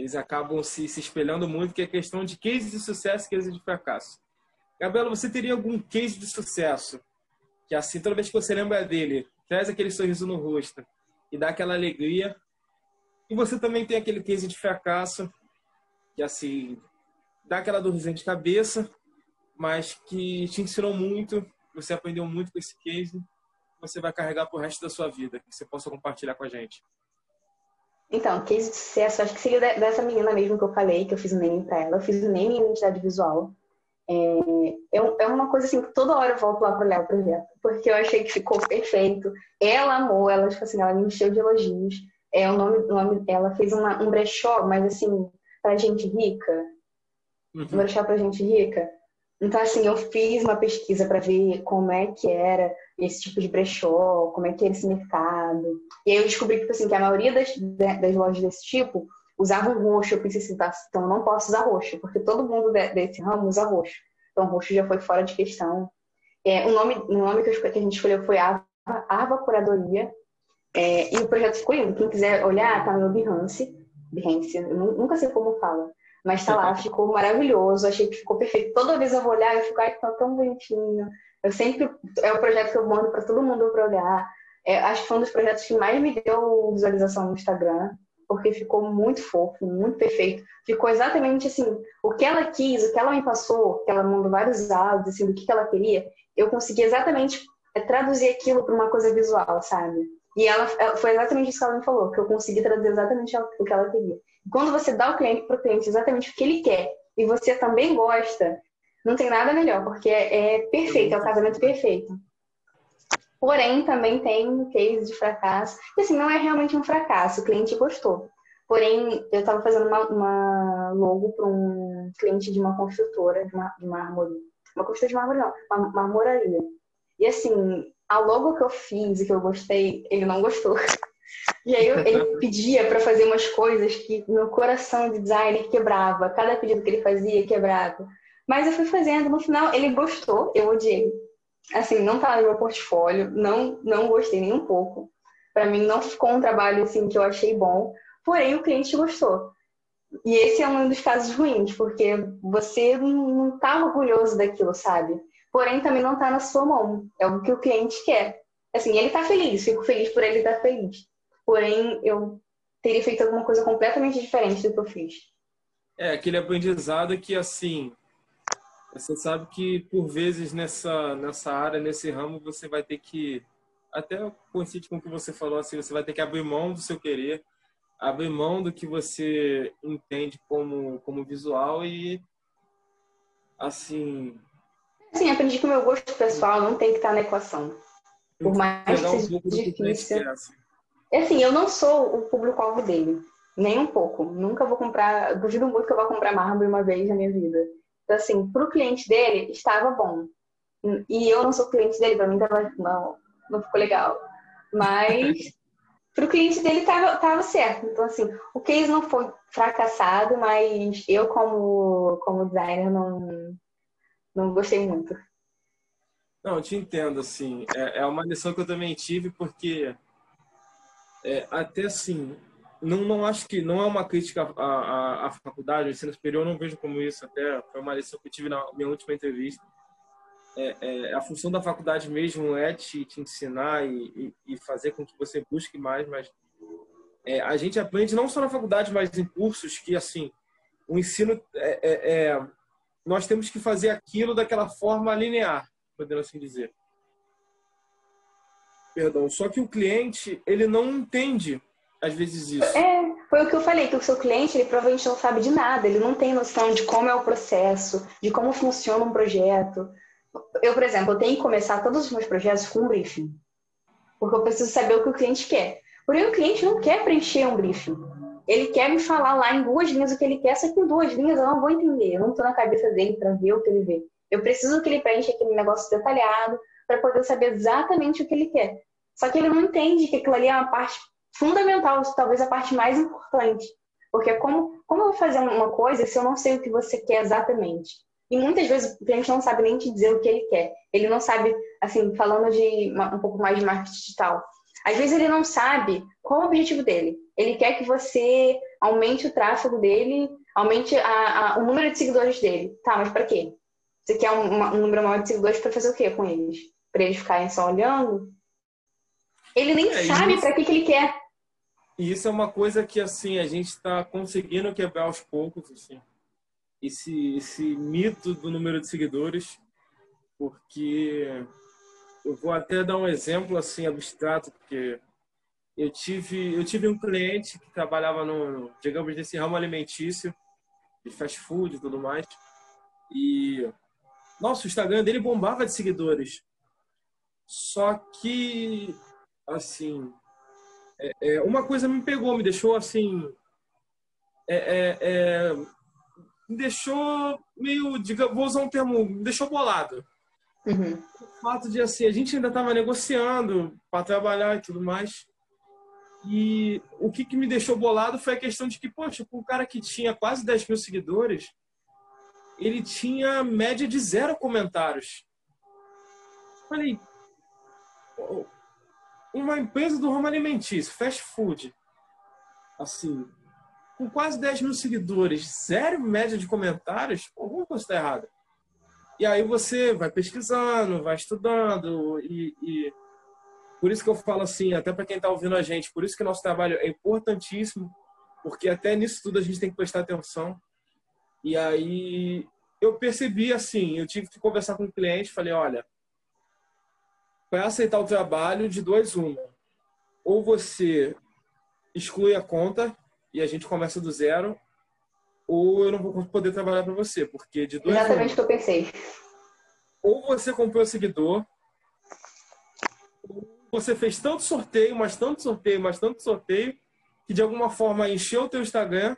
eles acabam se, se, espelhando muito, que é a questão de case de sucesso e case de fracasso. Gabriela, você teria algum case de sucesso que assim, toda vez que você lembra dele, traz aquele sorriso no rosto e dá aquela alegria? E você também tem aquele case de fracasso que assim, dá aquela dorzinha de cabeça, mas que te ensinou muito você aprendeu muito com esse case, você vai carregar pro resto da sua vida, que você possa compartilhar com a gente? Então, case de sucesso, acho que seria dessa menina mesmo que eu falei, que eu fiz o name pra ela. Eu fiz o name em identidade visual. É, é, uma coisa assim que toda hora eu volto lá para olhar o projeto, porque eu achei que ficou perfeito. Ela amou, ela, tipo assim, ela me encheu de elogios. É, o nome, o nome ela fez uma, um brechó, mas assim, pra gente rica. Uhum. Um brechó pra gente rica. Então, assim, eu fiz uma pesquisa para ver como é que era esse tipo de brechó, como é que era esse mercado. E aí eu descobri que, tipo assim, que a maioria das, das lojas desse tipo usava o roxo, eu pensei assim, tá, então não posso usar roxo, porque todo mundo desse ramo usa roxo. Então roxo já foi fora de questão. É, o nome, o nome que, eu, que a gente escolheu foi Arva, Arva Curadoria. É, e o projeto ficou lindo. Quem quiser olhar, tá no meu Behance. Behance, eu nunca sei como fala. Mas tá lá, ficou maravilhoso. Achei que ficou perfeito. Toda vez eu vou olhar, eu fico, ai, tá tão bonitinho. Eu sempre. É o projeto que eu mando para todo mundo para olhar. É, acho que foi um dos projetos que mais me deu visualização no Instagram porque ficou muito fofo, muito perfeito. Ficou exatamente assim, o que ela quis, o que ela me passou, que ela mandou vários áudios, assim, do que, que ela queria, eu consegui exatamente é, traduzir aquilo para uma coisa visual, sabe? E ela, foi exatamente isso que ela me falou, que eu consegui traduzir exatamente o que ela queria. Quando você dá o cliente para o cliente exatamente o que ele quer e você também gosta, não tem nada melhor, porque é, é perfeito, é o casamento perfeito. Porém, também tem um case de fracasso. E assim, não é realmente um fracasso, o cliente gostou. Porém, eu estava fazendo uma, uma logo para um cliente de uma construtora de, de mármore. Uma construtora de mármore, não, uma marmoraria. E assim, a logo que eu fiz e que eu gostei, ele não gostou. E aí ele pedia para fazer umas coisas que meu coração de designer quebrava. Cada pedido que ele fazia quebrava. Mas eu fui fazendo, no final ele gostou, eu odiei assim, não tá no meu portfólio, não, não gostei nem um pouco. Para mim não ficou um trabalho assim que eu achei bom, porém o cliente gostou. E esse é um dos casos ruins, porque você não tá orgulhoso daquilo, sabe? Porém também não tá na sua mão, é o que o cliente quer. Assim, ele tá feliz, fico feliz por ele estar tá feliz. Porém, eu teria feito alguma coisa completamente diferente do que eu fiz. É, aquele aprendizado que, assim, você sabe que por vezes nessa nessa área, nesse ramo, você vai ter que até coincide com o que você falou assim, você vai ter que abrir mão do seu querer, abrir mão do que você entende como como visual e assim, Sim, aprendi que o meu gosto pessoal não tem que estar na equação. Por mais que seja um difícil. Assim, eu não sou o público-alvo dele. Nem um pouco. Nunca vou comprar. Duvido muito que eu vou comprar mármore uma vez na minha vida. Então, assim, para o cliente dele, estava bom. E eu não sou cliente dele, para mim tava, não, não ficou legal. Mas para o cliente dele estava tava certo. Então, assim, o case não foi fracassado, mas eu, como, como designer, não, não gostei muito. Não, eu te entendo, assim. É, é uma lição que eu também tive, porque é, até assim, não, não acho que não é uma crítica à, à, à faculdade, ao ensino superior, eu não vejo como isso. Até foi uma lição que eu tive na minha última entrevista. É, é, a função da faculdade mesmo é te, te ensinar e, e, e, fazer com que você busque mais, mas é, a gente aprende não só na faculdade, mas em cursos que, assim, o ensino, é, é, é, nós temos que fazer aquilo daquela forma linear, podendo assim dizer. Perdão, só que o cliente, ele não entende às vezes isso. É, foi o que eu falei, que o seu cliente, ele provavelmente não sabe de nada, ele não tem noção de como é o processo, de como funciona um projeto. Eu, por exemplo, eu tenho que começar todos os meus projetos com um briefing. Porque eu preciso saber o que o cliente quer. Porém, o cliente não quer preencher um briefing. Ele quer me falar lá em duas linhas o que ele quer, só que em duas linhas eu não vou entender. Eu não estou na cabeça dele para ver o que ele vê. Eu preciso que ele preencha aquele negócio detalhado para poder saber exatamente o que ele quer. Só que ele não entende que aquilo ali é uma parte fundamental, talvez a parte mais importante. Porque como, como eu vou fazer uma coisa se eu não sei o que você quer exatamente? E muitas vezes o cliente não sabe nem te dizer o que ele quer. Ele não sabe, assim, falando de um pouco mais de marketing digital. Às vezes ele não sabe qual é o objetivo dele. Ele quer que você aumente o tráfego dele, aumente a, a, o número de seguidores dele. Tá, mas para quê? Você quer um, uma, um número maior de seguidores para fazer o quê com eles? Para eles ficarem só olhando? Ele nem é, sabe para que, que ele quer. E isso é uma coisa que assim a gente está conseguindo quebrar aos poucos, assim, esse esse mito do número de seguidores, porque eu vou até dar um exemplo assim abstrato, porque eu tive eu tive um cliente que trabalhava no, digamos nesse ramo alimentício, de fast food e tudo mais, e nossa, o Instagram dele bombava de seguidores. Só que assim, é, é, uma coisa me pegou, me deixou assim. É, é, é, me deixou meio, diga, vou usar um termo, me deixou bolado. Uhum. O fato de assim, a gente ainda estava negociando para trabalhar e tudo mais. E o que, que me deixou bolado foi a questão de que, poxa, o cara que tinha quase 10 mil seguidores, ele tinha média de zero comentários. Falei, uma empresa do ramo alimentício, fast food, assim, com quase 10 mil seguidores, zero média de comentários, alguma coisa está errada. E aí você vai pesquisando, vai estudando e, e por isso que eu falo assim, até para quem está ouvindo a gente, por isso que nosso trabalho é importantíssimo, porque até nisso tudo a gente tem que prestar atenção. E aí eu percebi assim, eu tive que conversar com o cliente, falei, olha, para aceitar o trabalho de dois uma, ou você exclui a conta e a gente começa do zero, ou eu não vou poder trabalhar para você, porque de dois Exatamente o que eu pensei. Ou você comprou seguidor, ou você fez tanto sorteio, mas tanto sorteio, mas tanto sorteio, que de alguma forma encheu o teu Instagram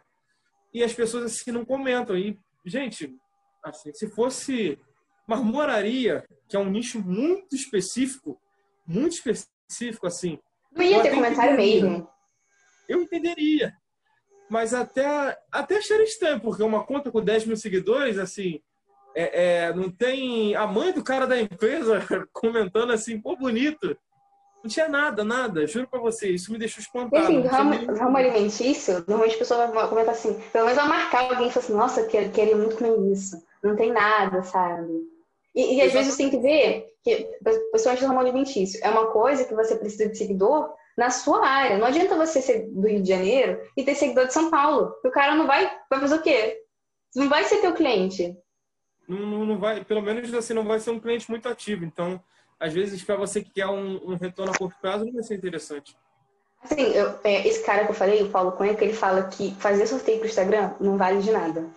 e as pessoas assim não comentam. E, gente, assim, se fosse marmoraria, que é um nicho muito específico, muito específico, assim. Não ia ter comentário mesmo. Eu entenderia. Mas até, até achei estranho, porque uma conta com 10 mil seguidores, assim, é, é, não tem a mãe do cara da empresa comentando assim, pô, bonito. Não tinha nada, nada, juro pra você, isso me deixou espantado. E assim, ramo, nem... ramo alimentício, normalmente a pessoa vai comentar assim, pelo menos vai marcar alguém e falar assim, nossa, queria muito comer isso. Não tem nada, sabe? E, e às vezes você tem que ver que, pessoas do ramo alimentício, é uma coisa que você precisa de seguidor na sua área. Não adianta você ser do Rio de Janeiro e ter seguidor de São Paulo. Porque o cara não vai, vai fazer o quê? Não vai ser teu cliente. Não, não vai, pelo menos assim, não vai ser um cliente muito ativo. Então, às vezes, para você que quer um, um, retorno a curto prazo, não vai ser interessante. Assim, eu, é, esse cara que eu falei, o Paulo Cunha, que ele fala que fazer sorteio pro Instagram não vale de nada.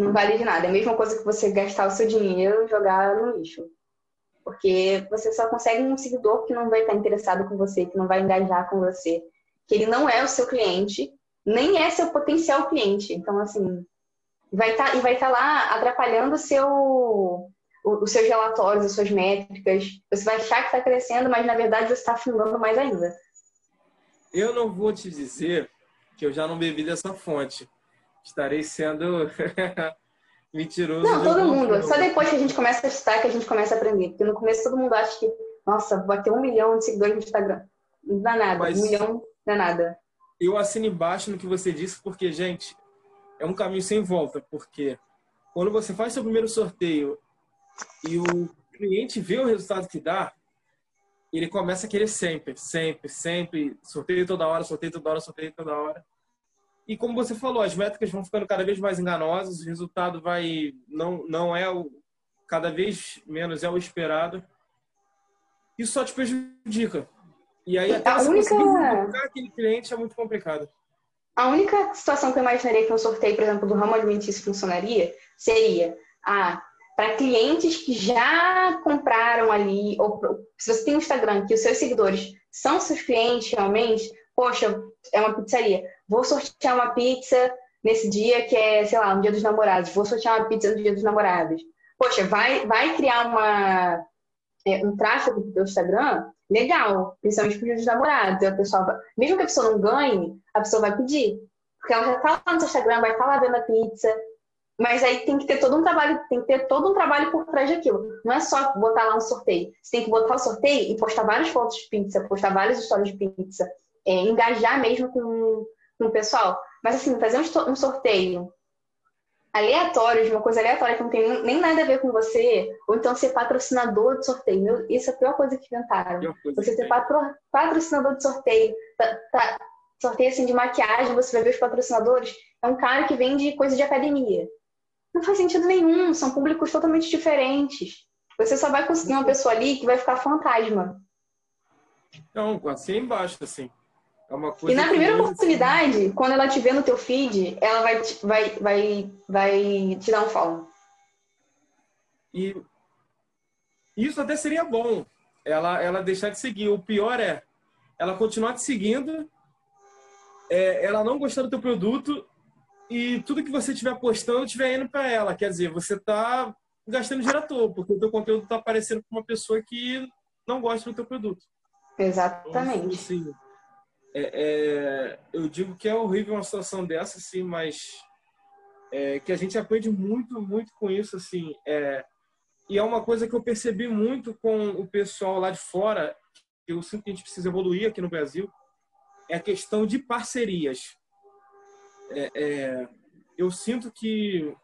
Não vale de nada. É a mesma coisa que você gastar o seu dinheiro e jogar no lixo. Porque você só consegue um seguidor que não vai estar interessado com você, que não vai engajar com você, que ele não é o seu cliente, nem é seu potencial cliente. Então, assim, vai estar tá, e vai estar tá lá atrapalhando o seu os seus relatórios, as suas métricas. Você vai achar que está crescendo, mas na verdade você está afundando mais ainda. Eu não vou te dizer que eu já não bebi dessa fonte. Estarei sendo mentiroso. Não, todo mundo. Só depois que a gente começa a estudar que a gente começa a aprender. Porque no começo todo mundo acha que, nossa, vai ter um milhão de seguidores no Instagram. Não dá nada. Mas um milhão não é nada. Eu assino embaixo no que você disse, porque, gente, é um caminho sem volta, porque quando você faz seu primeiro sorteio e o cliente vê o resultado que dá, ele começa a querer sempre, sempre, sempre, sorteio toda hora, sorteio toda hora, sorteio toda hora. E como você falou, as métricas vão ficando cada vez mais enganosas, o resultado vai não não é o cada vez menos é o esperado. Isso só te prejudica. E aí até a você única... conseguir aquele cliente é muito complicado. A única situação que eu imaginaria que um sorteio, por exemplo, do ramo alimentício funcionaria seria ah, para clientes que já compraram ali, ou se você tem um Instagram que os seus seguidores são seus clientes realmente, poxa, é uma pizzaria, vou sortear uma pizza nesse dia que é, sei lá, um dia dos namorados, vou sortear uma pizza no dia dos namorados. Poxa, vai, vai criar uma, é, um tráfego do teu Instagram legal, principalmente para os namorados. A pessoa, mesmo que a pessoa não ganhe, a pessoa vai pedir. Porque ela já está lá no seu Instagram, vai estar tá lá vendo a pizza. Mas aí tem que ter todo um trabalho, tem que ter todo um trabalho por trás daquilo. Não é só botar lá um sorteio. Você tem que botar o sorteio e postar várias fotos de pizza, postar várias histórias de pizza, é, engajar mesmo com, com o pessoal. Mas assim, fazer um sorteio aleatório, de uma coisa aleatória que não tem nem nada a ver com você, ou então ser patrocinador de sorteio. Meu, isso é a pior coisa que inventaram. Você ser patro, patrocinador de sorteio. Tá, tá, sorteio assim de maquiagem, você vai ver os patrocinadores, é um cara que vende coisa de academia. Não faz sentido nenhum, são públicos totalmente diferentes. Você só vai conseguir uma pessoa ali que vai ficar fantasma. Não, assim embaixo, assim. É e na primeira oportunidade, quando ela te vê no teu feed, ela vai, vai, vai, vai te dar um follow. E isso até seria bom, ela, ela deixar de seguir. O pior é ela continuar te seguindo, é, ela não gostar do teu produto e tudo que você estiver postando estiver indo para ela. Quer dizer, você está gastando dinheiro à toa, porque o teu conteúdo está aparecendo para uma pessoa que não gosta do teu produto. Exatamente. Então, assim, é, é, eu digo que é horrível uma situação dessa, assim, mas é, que a gente aprende muito, muito com isso, assim. É, e é uma coisa que eu percebi muito com o pessoal lá de fora, que eu sinto que a gente precisa evoluir aqui no Brasil, é a questão de parcerias. É, é, eu sinto que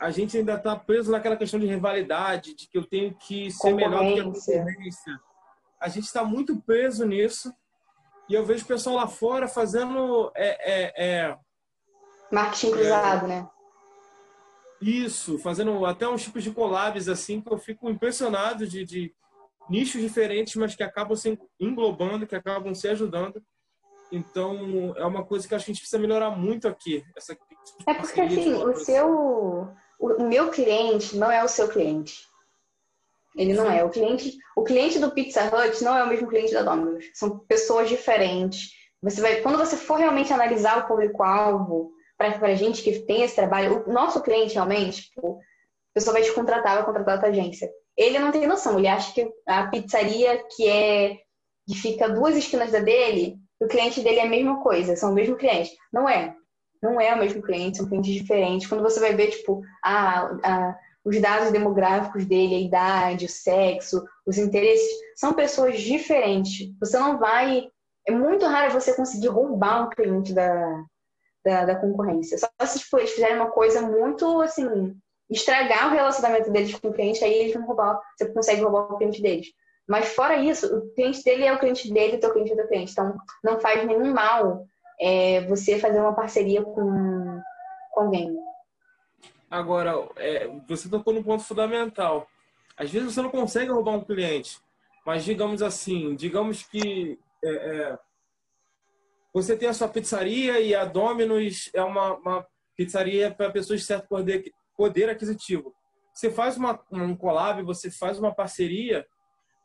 a gente ainda está preso naquela questão de rivalidade, de que eu tenho que ser melhor do que a concorrência. A gente está muito preso nisso e eu vejo o pessoal lá fora fazendo é, é, é marketing cruzado, né? Isso, fazendo até uns tipos de collabs assim que eu fico impressionado de, de nichos diferentes, mas que acabam se englobando, que acabam se ajudando. Então, é uma coisa que acho que a gente precisa melhorar muito aqui. Essa é porque, assim, o seu... O meu cliente não é o seu cliente. Ele não é. O cliente, o cliente do Pizza Hut não é o mesmo cliente da Domino's. São pessoas diferentes. Você vai, quando você for realmente analisar o público-alvo para a gente que tem esse trabalho, o nosso cliente realmente, tipo, a pessoa vai te contratar, vai contratar a tua agência. Ele não tem noção, ele acha que a pizzaria que é que fica duas esquinas da dele, o cliente dele é a mesma coisa, são o mesmo cliente. Não é. Não é o mesmo cliente, são clientes diferentes. Quando você vai ver, tipo, a, a os dados demográficos dele, a idade, o sexo, os interesses, são pessoas diferentes. Você não vai. É muito raro você conseguir roubar um cliente da, da, da concorrência. Só se tipo, eles fizerem uma coisa muito assim, estragar o relacionamento deles com o cliente, aí eles vão roubar, você consegue roubar o cliente deles. Mas fora isso, o cliente dele é o cliente dele, o teu cliente é o teu cliente. Então, não faz nenhum mal é, você fazer uma parceria com, com alguém. Agora, é, você tocou num ponto fundamental. Às vezes você não consegue roubar um cliente, mas digamos assim, digamos que é, é, você tem a sua pizzaria e a Domino's é uma, uma pizzaria para pessoas de certo poder, poder aquisitivo. Você faz uma, um collab, você faz uma parceria.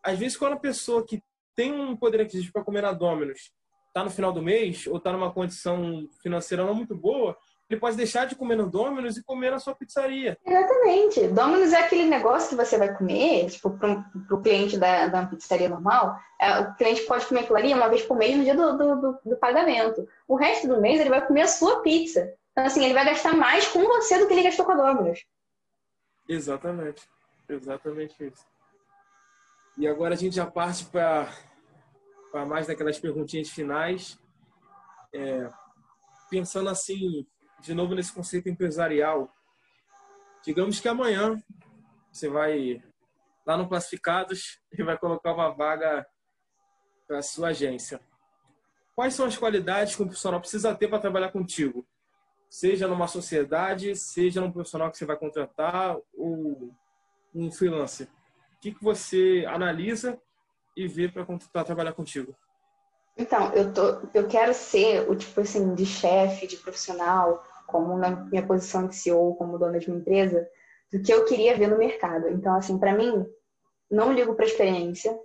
Às vezes, quando a pessoa que tem um poder aquisitivo para comer na Domino's está no final do mês ou está numa condição financeira não muito boa, ele pode deixar de comer no Domino's e comer na sua pizzaria. Exatamente. Domino's é aquele negócio que você vai comer, tipo, para o cliente da, da pizzaria normal, é, o cliente pode comer aquilo ali uma vez por mês no dia do, do, do, do, pagamento. O resto do mês ele vai comer a sua pizza. Então, assim, ele vai gastar mais com você do que ele gastou com a Domino's. Exatamente. Exatamente isso. E agora a gente já parte para mais daquelas perguntinhas finais. É, pensando assim, de novo nesse conceito empresarial. Digamos que amanhã você vai lá no Classificados e vai colocar uma vaga para a sua agência. Quais são as qualidades que um profissional precisa ter para trabalhar contigo? Seja numa sociedade, seja num profissional que você vai contratar ou um freelancer. O que, que você analisa e vê para trabalhar contigo? Então, eu, tô, eu quero ser o tipo assim de chefe, de profissional, como na minha posição de CEO, como dona de uma empresa, do que eu queria ver no mercado. Então, assim, para mim, não ligo para experiência,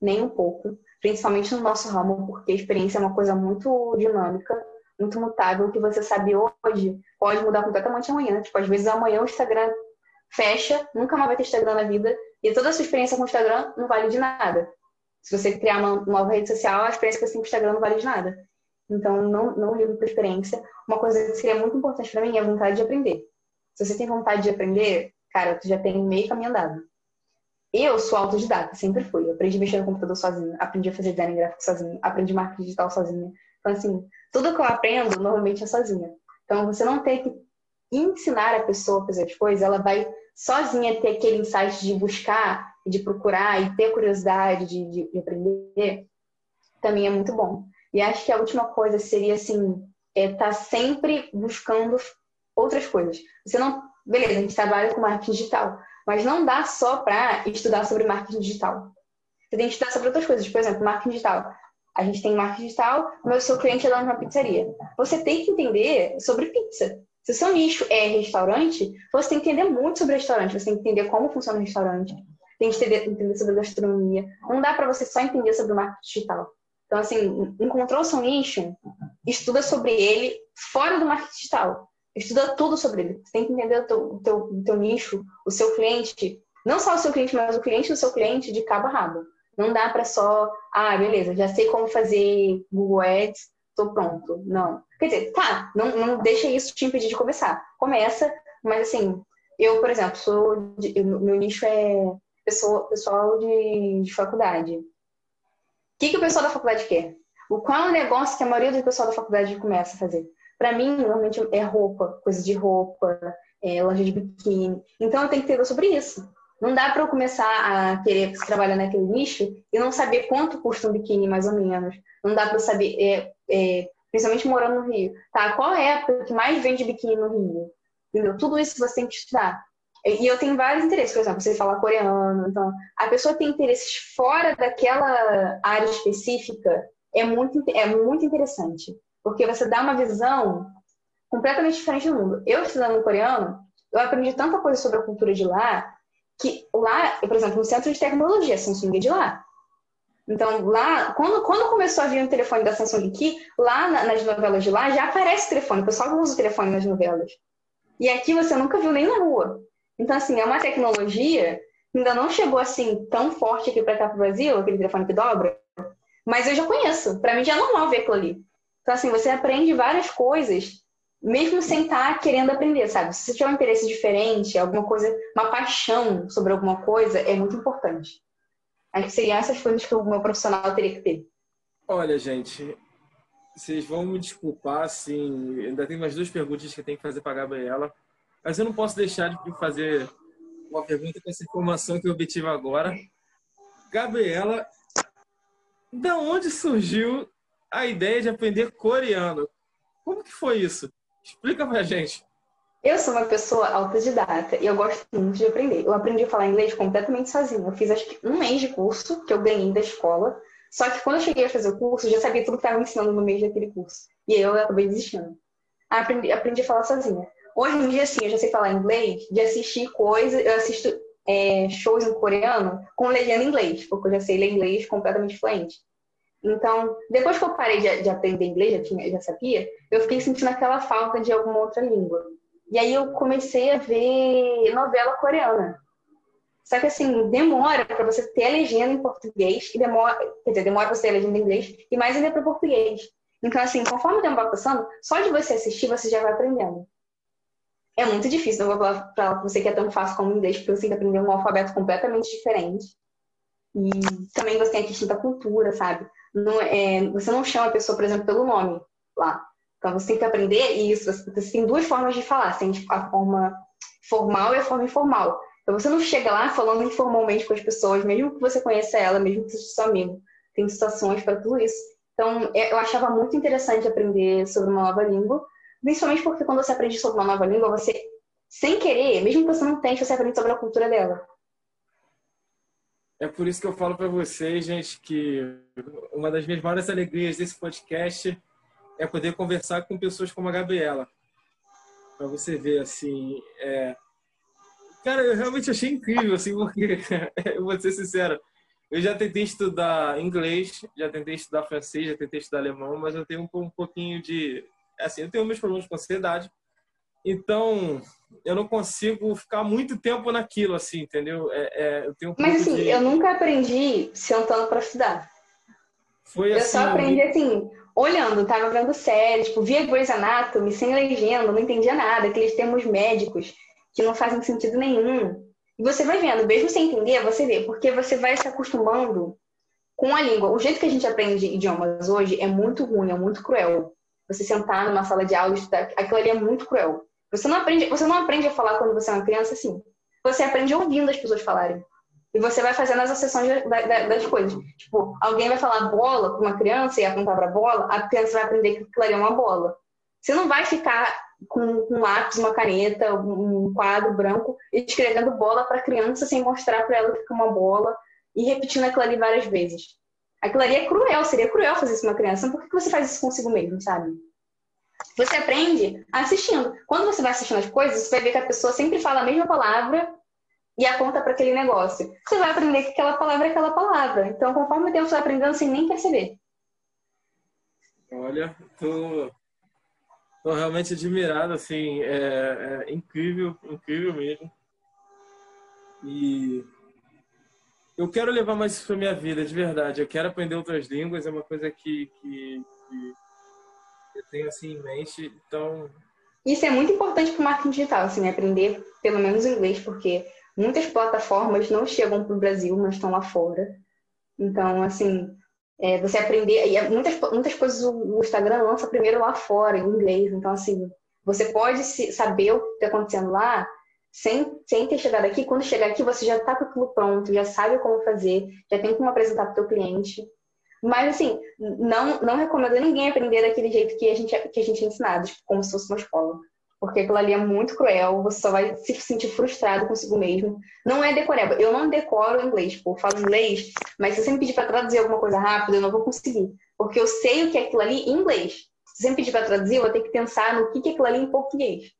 nem um pouco, principalmente no nosso ramo, porque a experiência é uma coisa muito dinâmica, muito mutável, que você sabe hoje pode mudar completamente amanhã. Tipo, às vezes amanhã o Instagram fecha, nunca mais vai ter Instagram na vida, e toda a sua experiência com o Instagram não vale de nada. Se você criar uma nova rede social, a experiência que você tem com o Instagram não vale de nada. Então, não, não ligo para experiência. Uma coisa que seria muito importante para mim é a vontade de aprender. Se você tem vontade de aprender, cara, tu já tem meio caminho andado. Eu sou autodidata, sempre fui. Eu aprendi a mexer no computador sozinho, aprendi a fazer design gráfico sozinho, aprendi marketing digital sozinha. Então, assim, tudo que eu aprendo normalmente é sozinha. Então, você não tem que ensinar a pessoa a fazer as coisas, ela vai sozinha ter aquele insight de buscar de procurar e ter curiosidade de, de, de aprender, também é muito bom. E acho que a última coisa seria assim, é estar tá sempre buscando outras coisas. Você não, beleza, a gente trabalha com marketing digital, mas não dá só para estudar sobre marketing digital. Você tem que estudar sobre outras coisas, por exemplo, marketing digital. A gente tem marketing digital, mas o seu cliente é dono de uma pizzaria. Você tem que entender sobre pizza. Se o seu nicho é restaurante, você tem que entender muito sobre restaurante, você tem que entender como funciona o restaurante, tem que entender, sobre gastronomia. Não dá para você só entender sobre o marketing digital. Então, assim, encontrou seu nicho, estuda sobre ele fora do marketing digital. Estuda tudo sobre ele. Você tem que entender o teu, o teu, o teu nicho, o seu cliente. Não só o seu cliente, mas o cliente do seu cliente de cabo a rabo. Não dá para só, ah, beleza, já sei como fazer Google Ads, tô pronto. Não. Quer dizer, tá, não, não deixa isso te impedir de começar. Começa, mas assim, eu, por exemplo, sou meu nicho é pessoa, pessoal de, de faculdade. O que, que o pessoal da faculdade quer? O qual é o negócio que a maioria do pessoal da faculdade começa a fazer? Para mim, normalmente é roupa, coisa de roupa, é, loja de biquíni. Então, eu tenho que ter sobre isso. Não dá para eu começar a querer trabalhar naquele nicho e não saber quanto custa um biquíni, mais ou menos. Não dá para saber, é, é, principalmente morando no Rio. Tá, qual é a época que mais vende biquíni no Rio? Entendeu? Tudo isso você tem que estudar. E eu tenho vários interesses, por exemplo, você fala coreano, então a pessoa tem interesses fora daquela área específica é muito, é muito interessante, porque você dá uma visão completamente diferente do mundo. Eu estudando coreano, eu aprendi tanta coisa sobre a cultura de lá, que lá, por exemplo, no centro de tecnologia, Samsung é de lá. Então, lá, quando, quando começou a vir o telefone da Samsung aqui, lá na, nas novelas de lá, já aparece o telefone, o pessoal usa o telefone nas novelas. E aqui você nunca viu nem na rua. Então, assim, é uma tecnologia que ainda não chegou assim tão forte aqui para cá para o Brasil, aquele telefone que dobra, mas eu já conheço. Para mim já é normal ver aquilo ali. Então, assim, você aprende várias coisas, mesmo sem estar tá querendo aprender, sabe? Se você tiver um interesse diferente, alguma coisa, uma paixão sobre alguma coisa, é muito importante. Acho que seriam essas coisas que o meu profissional teria que ter. Olha, gente, vocês vão me desculpar, assim, ainda tem mais duas perguntas que eu tenho que fazer para a Gabriela. Mas eu não posso deixar de fazer uma pergunta com essa informação que eu obtive agora. Gabriela, da onde surgiu a ideia de aprender coreano? Como que foi isso? Explica pra gente. Eu sou uma pessoa autodidata e eu gosto muito de aprender. Eu aprendi a falar inglês completamente sozinha. Eu fiz acho que um mês de curso que eu ganhei da escola. Só que quando eu cheguei a fazer o curso, eu já sabia tudo que estava ensinando no mês daquele curso. E eu acabei desistindo. Aprendi, aprendi a falar sozinha. Hoje em dia, sim, eu já sei falar inglês, de assistir coisas, eu assisto é, shows em coreano com legenda em inglês, porque eu já sei ler inglês completamente fluente. Então, depois que eu parei de, de aprender inglês, já, tinha, já sabia, eu fiquei sentindo aquela falta de alguma outra língua. E aí eu comecei a ver novela coreana. Só que assim, demora para você ter a legenda em português, e demora, quer dizer, demora para você ter a legenda em inglês, e mais ainda para português. Então, assim, conforme o tempo vai passando, só de você assistir, você já vai aprendendo é muito difícil. Não vou falar para você que é tão fácil como inglês, porque você tem que aprender um alfabeto completamente diferente. E também você tem a questão da cultura, sabe? Não, é, você não chama a pessoa, por exemplo, pelo nome lá. Então você tem que aprender isso. Você tem duas formas de falar. Você tem a forma formal e a forma informal. Então você não chega lá falando informalmente com as pessoas, mesmo que você conheça ela, mesmo que seja seu amigo. Tem situações para tudo isso. Então é, eu achava muito interessante aprender sobre uma nova língua, Principalmente porque quando você aprende sobre uma nova língua, você, sem querer, mesmo que você não tente, você aprende sobre a cultura dela. É por isso que eu falo para vocês, gente, que uma das minhas maiores alegrias desse podcast é poder conversar com pessoas como a Gabriela. Para você ver, assim, é... Cara, eu realmente achei incrível, assim, porque, eu vou ser sincero, eu já tentei estudar inglês, já tentei estudar francês, já tentei estudar alemão, mas eu tenho um, pouquinho de assim, eu tenho meus problemas com ansiedade, então eu não consigo ficar muito tempo naquilo, assim, entendeu? É, é, eu tenho um Mas assim, de... eu nunca aprendi sentando para estudar. Foi eu assim, só aprendi assim, olhando, tava vendo séries, tipo, via Grey's Anatomy sem legenda, não entendia nada, aqueles termos médicos que não fazem sentido nenhum. E você vai vendo, mesmo sem entender, você vê, porque você vai se acostumando com a língua. O jeito que a gente aprende idiomas hoje é muito ruim, é muito cruel você sentar numa sala de aula e estudar, aquilo ali é muito cruel. Você não aprende, você não aprende a falar quando você é uma criança assim. Você aprende ouvindo as pessoas falarem. E você vai fazendo as associações das coisas. Tipo, alguém vai falar bola com uma criança e apontar para a bola, a criança vai aprender que aquilo ali é uma bola. Você não vai ficar com um lápis, uma caneta, um quadro branco escrevendo bola para a criança sem mostrar para ela que é uma bola e repetindo aquilo ali várias vezes. Aquilo ali é cruel, seria cruel fazer isso com uma criança. Então, por que você faz isso consigo mesmo, sabe? Você aprende assistindo. Quando você vai assistindo as coisas, você vai ver que a pessoa sempre fala a mesma palavra e aponta para aquele negócio. Você vai aprender que aquela palavra é aquela palavra. Então, conforme o tempo você vai aprendendo sem nem perceber. Olha, tô, tô realmente admirado, assim, é, é incrível, incrível mesmo. E eu quero levar mais isso para minha vida, de verdade. Eu quero aprender outras línguas, é uma coisa que, que, que eu tenho assim em mente. Então. Isso é muito importante para o marketing digital, assim, aprender pelo menos inglês, porque muitas plataformas não chegam para o Brasil, mas estão lá fora. Então, assim, é, você aprender. E é muitas, muitas coisas o Instagram lança primeiro lá fora, em inglês. Então, assim, você pode saber o que está acontecendo lá sem, sem ter chegado aqui. Quando chegar aqui, você já está com aquilo pronto, já sabe como fazer, já tem como apresentar para o seu cliente. Mas, assim, não, não recomendo ninguém aprender daquele jeito que a gente, que a gente é ensinado, tipo, como se fosse uma escola. Porque aquilo ali é muito cruel, você só vai se sentir frustrado consigo mesmo. Não é decoreba. Eu não decoro inglês, tipo, eu falo inglês, mas se você me pedir para traduzir alguma coisa rápida, eu não vou conseguir. Porque eu sei o que é aquilo ali em inglês. Se você me pedir para traduzir, eu vou ter que pensar no que é aquilo ali em português.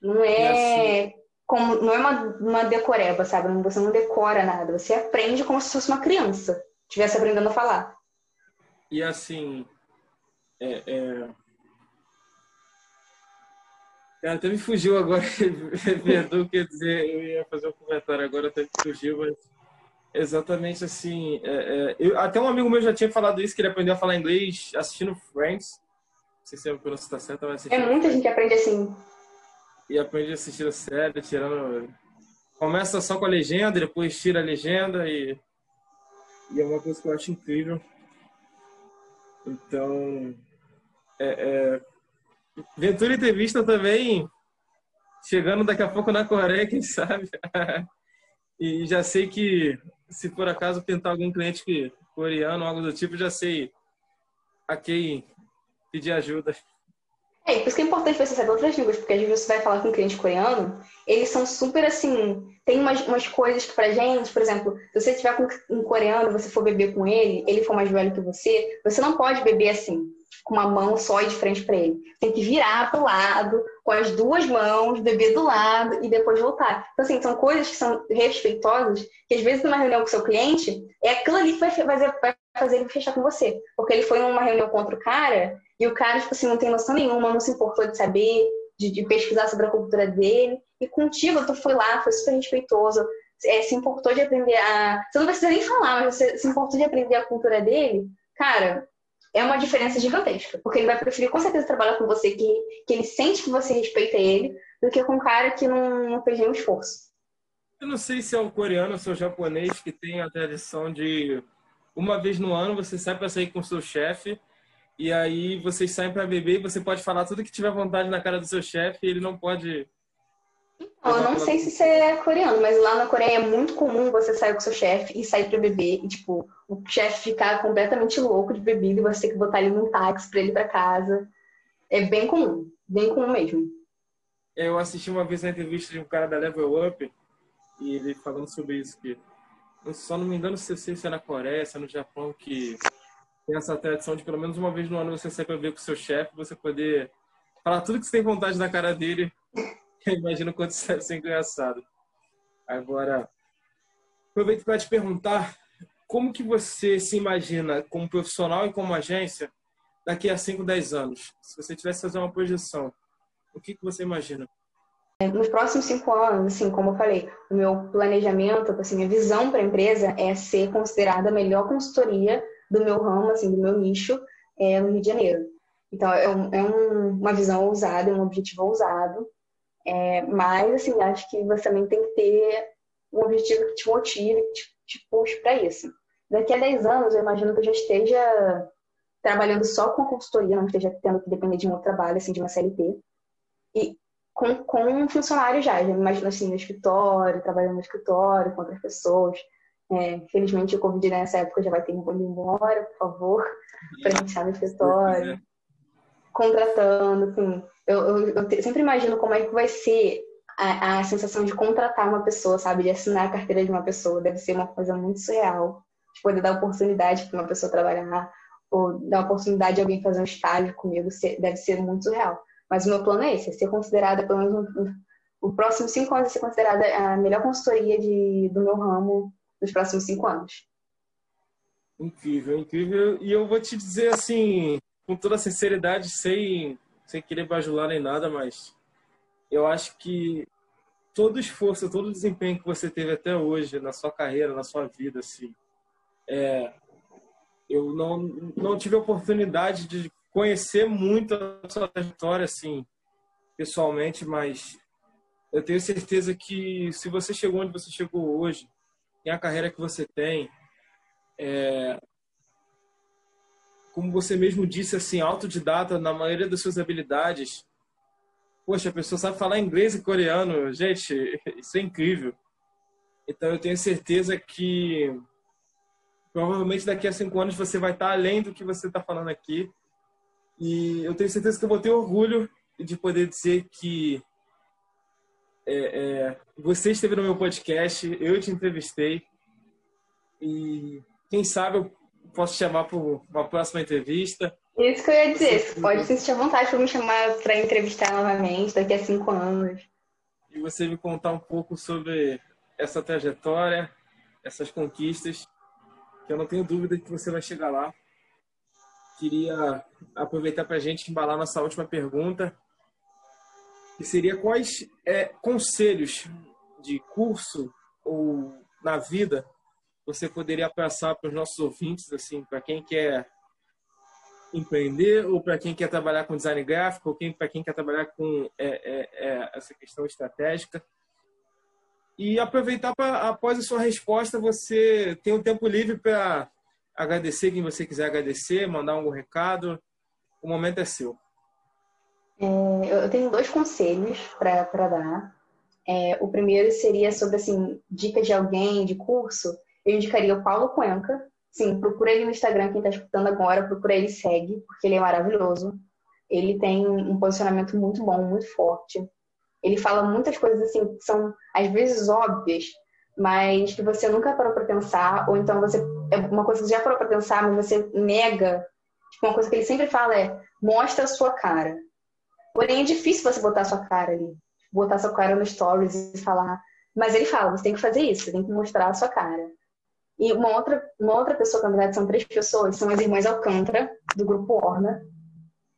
Não é assim... como, não é uma, uma decoreba, sabe? Você não decora nada. Você aprende como se fosse uma criança estivesse aprendendo a falar. E assim, é, é... até me fugiu agora, perdoa, quer dizer, eu ia fazer um comentário agora, até me fugiu, mas exatamente assim. É, é, eu, até um amigo meu já tinha falado isso, que ele aprendeu a falar inglês assistindo Friends. Não sei se a pronúncia está certa, mas É muita gente que aprende assim e aprende a assistir a série, tirando. Começa só com a legenda, depois tira a legenda e. E é uma coisa que eu acho incrível. Então. É, é... Ventura Entrevista também. Chegando daqui a pouco na Coreia, quem sabe? e já sei que, se por acaso pintar algum cliente que, coreano algo do tipo, já sei a quem pedir ajuda. É, por isso que é importante você saber outras línguas, porque às vezes você vai falar com um cliente coreano, eles são super assim. Tem umas, umas coisas que pra gente, por exemplo, se você estiver com um coreano você for beber com ele, ele for mais velho que você, você não pode beber assim, com uma mão só e de frente para ele. Tem que virar pro lado, com as duas mãos, beber do lado e depois voltar. Então, assim, são coisas que são respeitosas, que às vezes numa reunião com seu cliente, é aquilo ali que vai fazer, vai fazer ele fechar com você. Porque ele foi numa reunião com outro cara e o cara, tipo assim, não tem noção nenhuma, não se importou de saber, de, de pesquisar sobre a cultura dele. E contigo, tu foi lá, foi super respeitoso, é, se importou de aprender a. Você não precisa nem falar, mas você se importou de aprender a cultura dele. Cara, é uma diferença gigantesca. Porque ele vai preferir com certeza trabalhar com você, que, que ele sente que você respeita ele, do que com um cara que não, não fez nenhum esforço. Eu não sei se é o coreano ou se é o japonês que tem a tradição de uma vez no ano você sai para sair com o seu chefe e aí vocês saem para beber e você pode falar tudo que tiver vontade na cara do seu chefe e ele não pode. Então, eu não sei se isso é coreano, mas lá na Coreia é muito comum você sair com seu chefe e sair para beber e, tipo, o chefe ficar completamente louco de bebida e você ter que botar ele num táxi para ele para casa. É bem comum, bem comum mesmo. Eu assisti uma vez a entrevista de um cara da Level Up e ele falando sobre isso, que só não me engano se é na Coreia, se é no Japão, que tem essa tradição de pelo menos uma vez no ano você sair para ver com seu chefe, você poder falar tudo que você tem vontade na cara dele. Imagina o quanto isso deve ser engraçado. Agora, aproveito para te perguntar como que você se imagina como profissional e como agência daqui a 5, 10 anos? Se você tivesse que fazer uma projeção, o que, que você imagina? Nos próximos cinco anos, assim, como eu falei, o meu planejamento, assim, minha visão para a empresa é ser considerada a melhor consultoria do meu ramo, assim, do meu nicho é, no Rio de Janeiro. Então, é, um, é um, uma visão ousada, é um objetivo ousado, é, mas, assim, acho que você também tem que ter um objetivo que te motive, que te, te puxe para isso. Daqui a 10 anos, eu imagino que eu já esteja trabalhando só com consultoria, não esteja tendo que depender de um outro trabalho, assim, de uma CLT. E com, com um funcionário já, já imagino assim, no escritório, trabalhando no escritório, com outras pessoas, é, felizmente o Covid nessa época já vai ter ido embora, por favor, para iniciar no escritório. Contratando, assim. Eu, eu, eu, sempre imagino como é que vai ser a, a, sensação de contratar uma pessoa, sabe? De assinar a carteira de uma pessoa. Deve ser uma coisa muito surreal. De poder dar oportunidade para uma pessoa trabalhar, ou dar oportunidade de alguém fazer um estágio comigo, deve ser muito surreal. Mas o meu plano é esse, é ser considerada, pelo menos o próximo cinco anos, é ser considerada a melhor consultoria de, do meu ramo nos próximos cinco anos. Incrível, incrível. E eu vou te dizer assim, com toda sinceridade, sem, sem querer bajular nem nada, mas eu acho que todo esforço, todo desempenho que você teve até hoje na sua carreira, na sua vida, assim, é, eu não, não tive a oportunidade de conhecer muito a sua trajetória, assim, pessoalmente, mas eu tenho certeza que se você chegou onde você chegou hoje, tem a carreira que você tem, é, como você mesmo disse, assim, autodidata na maioria das suas habilidades. Poxa, a pessoa sabe falar inglês e coreano. Gente, isso é incrível. Então, eu tenho certeza que provavelmente daqui a cinco anos você vai estar além do que você está falando aqui. E eu tenho certeza que eu vou ter orgulho de poder dizer que é, é, você esteve no meu podcast, eu te entrevistei. E quem sabe eu posso chamar para uma próxima entrevista. Isso que eu ia dizer. Você pode se sentir à vontade para me chamar para entrevistar novamente daqui a cinco anos. E você me contar um pouco sobre essa trajetória, essas conquistas, que eu não tenho dúvida que você vai chegar lá. Queria aproveitar para a gente embalar nossa última pergunta, que seria quais é, conselhos de curso ou na vida você poderia passar para os nossos ouvintes, assim, para quem quer empreender ou para quem quer trabalhar com design gráfico ou quem, para quem quer trabalhar com é, é, é, essa questão estratégica. E aproveitar para, após a sua resposta, você tem um tempo livre para agradecer quem você quiser agradecer, mandar algum recado. O momento é seu. É, eu tenho dois conselhos para dar. É, o primeiro seria sobre assim, dicas de alguém de curso eu indicaria o Paulo Cuenca. Sim, procura ele no Instagram, quem está escutando agora, procura ele segue, porque ele é maravilhoso. Ele tem um posicionamento muito bom, muito forte. Ele fala muitas coisas assim que são às vezes óbvias, mas que você nunca parou para pensar, ou então você é uma coisa que você já parou para pensar, mas você nega. Tipo, uma coisa que ele sempre fala é: mostra a sua cara. Porém, é difícil você botar a sua cara ali, botar sua cara no stories e falar. Mas ele fala: você tem que fazer isso, você tem que mostrar a sua cara. E uma outra, uma outra pessoa, na verdade, são três pessoas, são as irmãs Alcântara, do grupo Orna.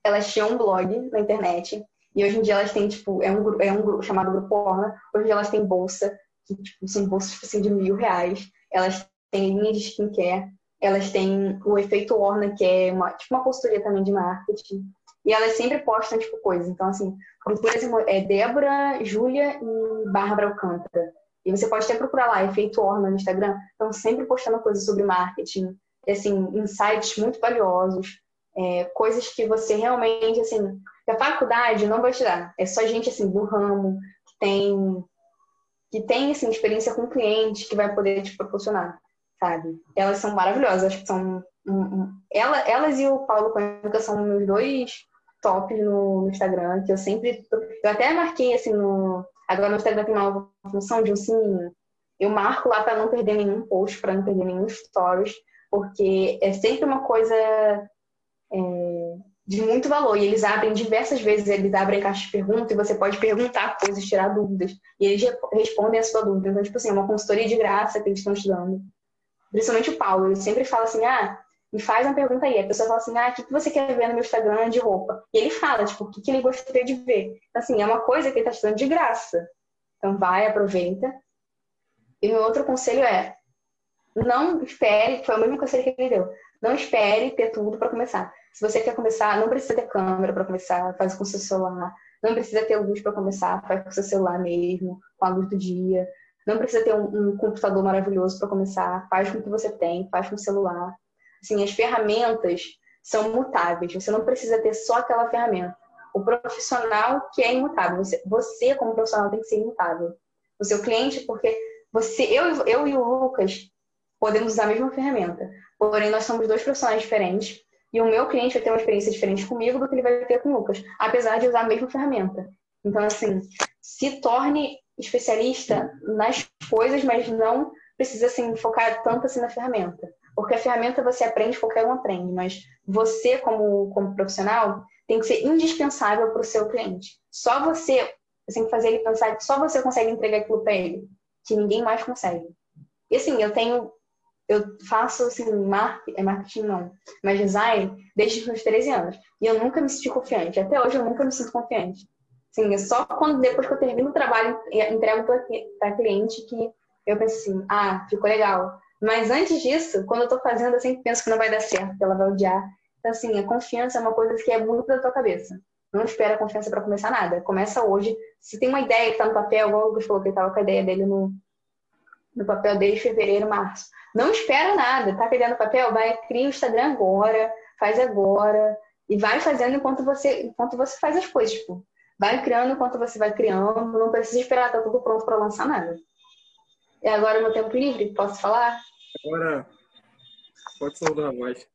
Elas tinham um blog na internet, e hoje em dia elas têm, tipo, é um, é um grupo chamado Grupo Orna, hoje em dia elas têm bolsa, que tipo, são bolsas tipo, assim, de mil reais, elas têm linha de skincare, elas têm o efeito Orna, que é uma, tipo uma consultoria também de marketing, e elas sempre postam, tipo, coisas. Então, assim, procura é Débora, Júlia e Bárbara Alcântara. E você pode até procurar lá, Efeito Orna no Instagram. Estão sempre postando coisas sobre marketing, assim, insights muito valiosos, é, coisas que você realmente, assim, que a faculdade não vai te dar. É só gente, assim, do ramo, que tem, que tem, assim, experiência com cliente, que vai poder te proporcionar, sabe? Elas são maravilhosas, acho que são... Um, um, ela, elas e o Paulo Cuenca são meus dois tops no, no Instagram, que eu sempre... Eu até marquei, assim, no Agora no Instagram tem uma função de um sininho. Eu marco lá para não perder nenhum post, para não perder nenhum stories, porque é sempre uma coisa é, de muito valor. E eles abrem diversas vezes, eles abrem caixa de perguntas e você pode perguntar coisas, tirar dúvidas. E eles respondem a sua dúvida. Então, tipo assim, é uma consultoria de graça que eles estão te dando. Principalmente o Paulo, ele sempre fala assim, ah, me faz uma pergunta aí. A pessoa fala assim, ah, o que você quer ver no meu Instagram de roupa? E ele fala, tipo, o que ele gostaria de ver. Então, assim, é uma coisa que ele está te dando de graça. Então, vai, aproveita. E meu outro conselho é, não espere, foi o mesmo conselho que ele deu, não espere ter tudo para começar. Se você quer começar, não precisa ter câmera para começar, faz com seu celular. Não precisa ter luz para começar, faz com seu celular mesmo, com a luz do dia. Não precisa ter um, um computador maravilhoso para começar, faz com o que você tem, faz com o celular. Assim, as ferramentas são mutáveis. Você não precisa ter só aquela ferramenta. O profissional que é imutável. Você, você como profissional, tem que ser imutável. O seu cliente, porque você, eu, eu e o Lucas podemos usar a mesma ferramenta. Porém, nós somos dois profissionais diferentes. E o meu cliente vai ter uma experiência diferente comigo do que ele vai ter com o Lucas, apesar de usar a mesma ferramenta. Então, assim, se torne especialista nas coisas, mas não precisa assim, focar tanto assim na ferramenta. Porque a ferramenta você aprende, qualquer um aprende, mas você, como, como profissional, tem que ser indispensável para o seu cliente. Só você, você tem que fazer ele pensar que só você consegue entregar aquilo para ele, que ninguém mais consegue. E assim, eu tenho, eu faço assim, marketing, é marketing não, mas design desde os meus 13 anos. E eu nunca me senti confiante. Até hoje eu nunca me sinto confiante. Sim, é só quando depois que eu termino o trabalho entrego para cliente que eu penso assim, ah, ficou legal. Mas antes disso, quando eu tô fazendo, eu sempre penso que não vai dar certo, que ela vai odiar. Então, assim, a confiança é uma coisa que é muito da tua cabeça. Não espera a confiança para começar nada. Começa hoje. Se tem uma ideia que tá no papel, igual o Lucas falou que ele tava com a ideia dele no, no papel desde fevereiro, março. Não espera nada. Tá pegando papel? Vai, cria o Instagram agora, faz agora. E vai fazendo enquanto você, enquanto você faz as coisas. Tipo, vai criando enquanto você vai criando. Não precisa esperar, tá tudo pronto para lançar nada. E agora meu tempo livre, posso falar? Agora, pode saudar mais.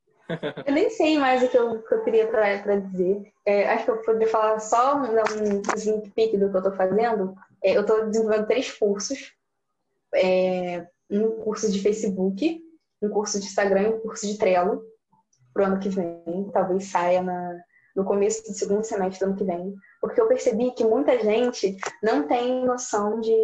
eu nem sei mais o que eu, que eu teria para dizer. É, acho que eu poderia falar só um sneak peek do que eu estou fazendo. É, eu estou desenvolvendo três cursos. É, um curso de Facebook, um curso de Instagram e um curso de Trello para o ano que vem. Talvez saia na, no começo do segundo semestre do ano que vem. Porque eu percebi que muita gente não tem noção de,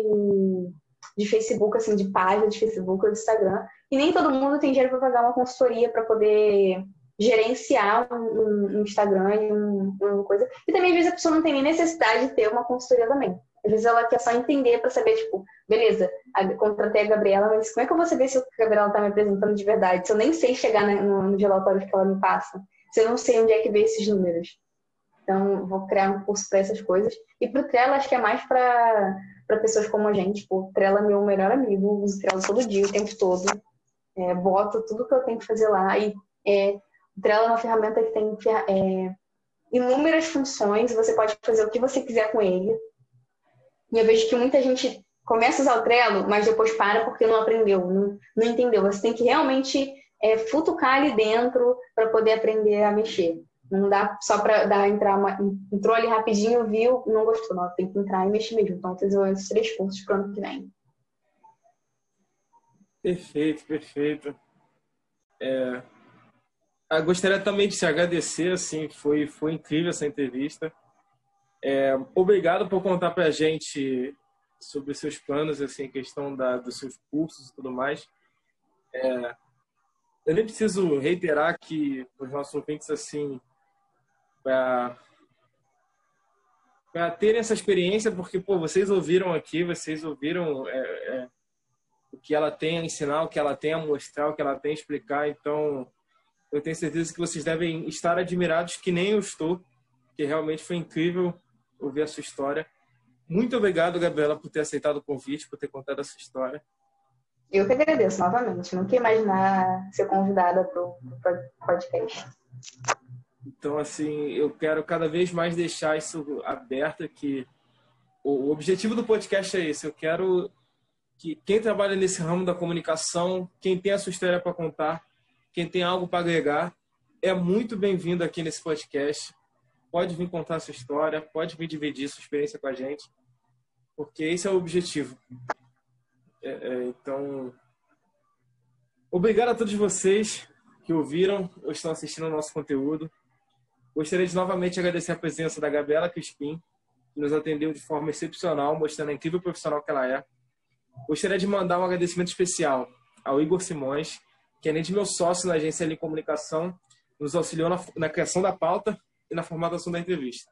de Facebook, assim, de página de Facebook ou de Instagram. E nem todo mundo tem dinheiro para pagar uma consultoria para poder gerenciar um, um Instagram e um, uma coisa. E também, às vezes, a pessoa não tem nem necessidade de ter uma consultoria também. Às vezes ela quer só entender para saber, tipo, beleza, contratei a Gabriela, mas como é que eu vou saber se a Gabriela está me apresentando de verdade? Se eu nem sei chegar no, no relatório que ela me passa, se eu não sei onde é que vê esses números. Então, vou criar um curso para essas coisas. E para o Trello, acho que é mais para pessoas como a gente. Tipo, o Trello é meu melhor amigo, uso Trello todo dia, o tempo todo é, boto tudo que eu tenho que fazer lá. E é, o Trello é uma ferramenta que tem é, inúmeras funções, você pode fazer o que você quiser com ele. E eu vejo que muita gente começa a usar o Trello, mas depois para porque não aprendeu, não, não entendeu. Você tem que realmente é, futucar ali dentro para poder aprender a mexer. Não dá só para dar entrar uma, entrou ali rapidinho, viu, não gostou, não. Tem que entrar e mexer mesmo. Então, eu esses três cursos para o ano que vem. Perfeito, perfeito. É, eu gostaria também de te agradecer, assim, foi, foi incrível essa entrevista. É, obrigado por contar para a gente sobre seus planos, assim, questão da, dos seus cursos e tudo mais. É, eu nem preciso reiterar que os nossos ouvintes, assim, para terem essa experiência, porque, pô, vocês ouviram aqui, vocês ouviram é, é o que ela tem a ensinar, o que ela tem a mostrar, o que ela tem a explicar. Então, eu tenho certeza que vocês devem estar admirados, que nem eu estou, que realmente foi incrível ouvir a sua história. Muito obrigado, Gabriela, por ter aceitado o convite, por ter contado essa história. Eu que agradeço novamente. Não queria imaginar ser convidada para o podcast. Então, assim, eu quero cada vez mais deixar isso aberto, que o objetivo do podcast é esse. Eu quero que quem trabalha nesse ramo da comunicação, quem tem a sua história para contar, quem tem algo para agregar, é muito bem-vindo aqui nesse podcast. Pode vir contar a sua história, pode vir dividir sua experiência com a gente, porque esse é o objetivo. É, é, então, obrigado a todos vocês que ouviram ou estão assistindo ao nosso conteúdo. Gostaria de novamente agradecer a presença da Gabriela Crispim, que nos atendeu de forma excepcional, mostrando a incrível profissional que ela é. Gostaria de mandar um agradecimento especial ao Igor Simões, que além de meu sócio na agência de comunicação, nos auxiliou na, na, criação da pauta e na formatação da entrevista.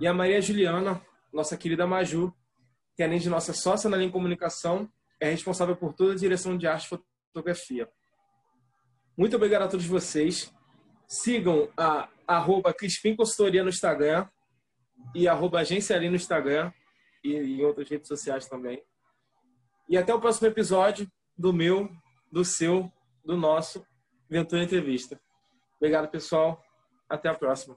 E a Maria Juliana, nossa querida Maju, que além de nossa sócia na linha comunicação, é responsável por toda a direção de arte e fotografia. Muito obrigado a todos vocês. Sigam a arroba Crispim Consultoria no Instagram e arroba Agência Ali no Instagram e em outras redes sociais também. E até o próximo episódio do meu, do seu, do nosso Ventura Entrevista. Obrigado, pessoal. Até a próxima.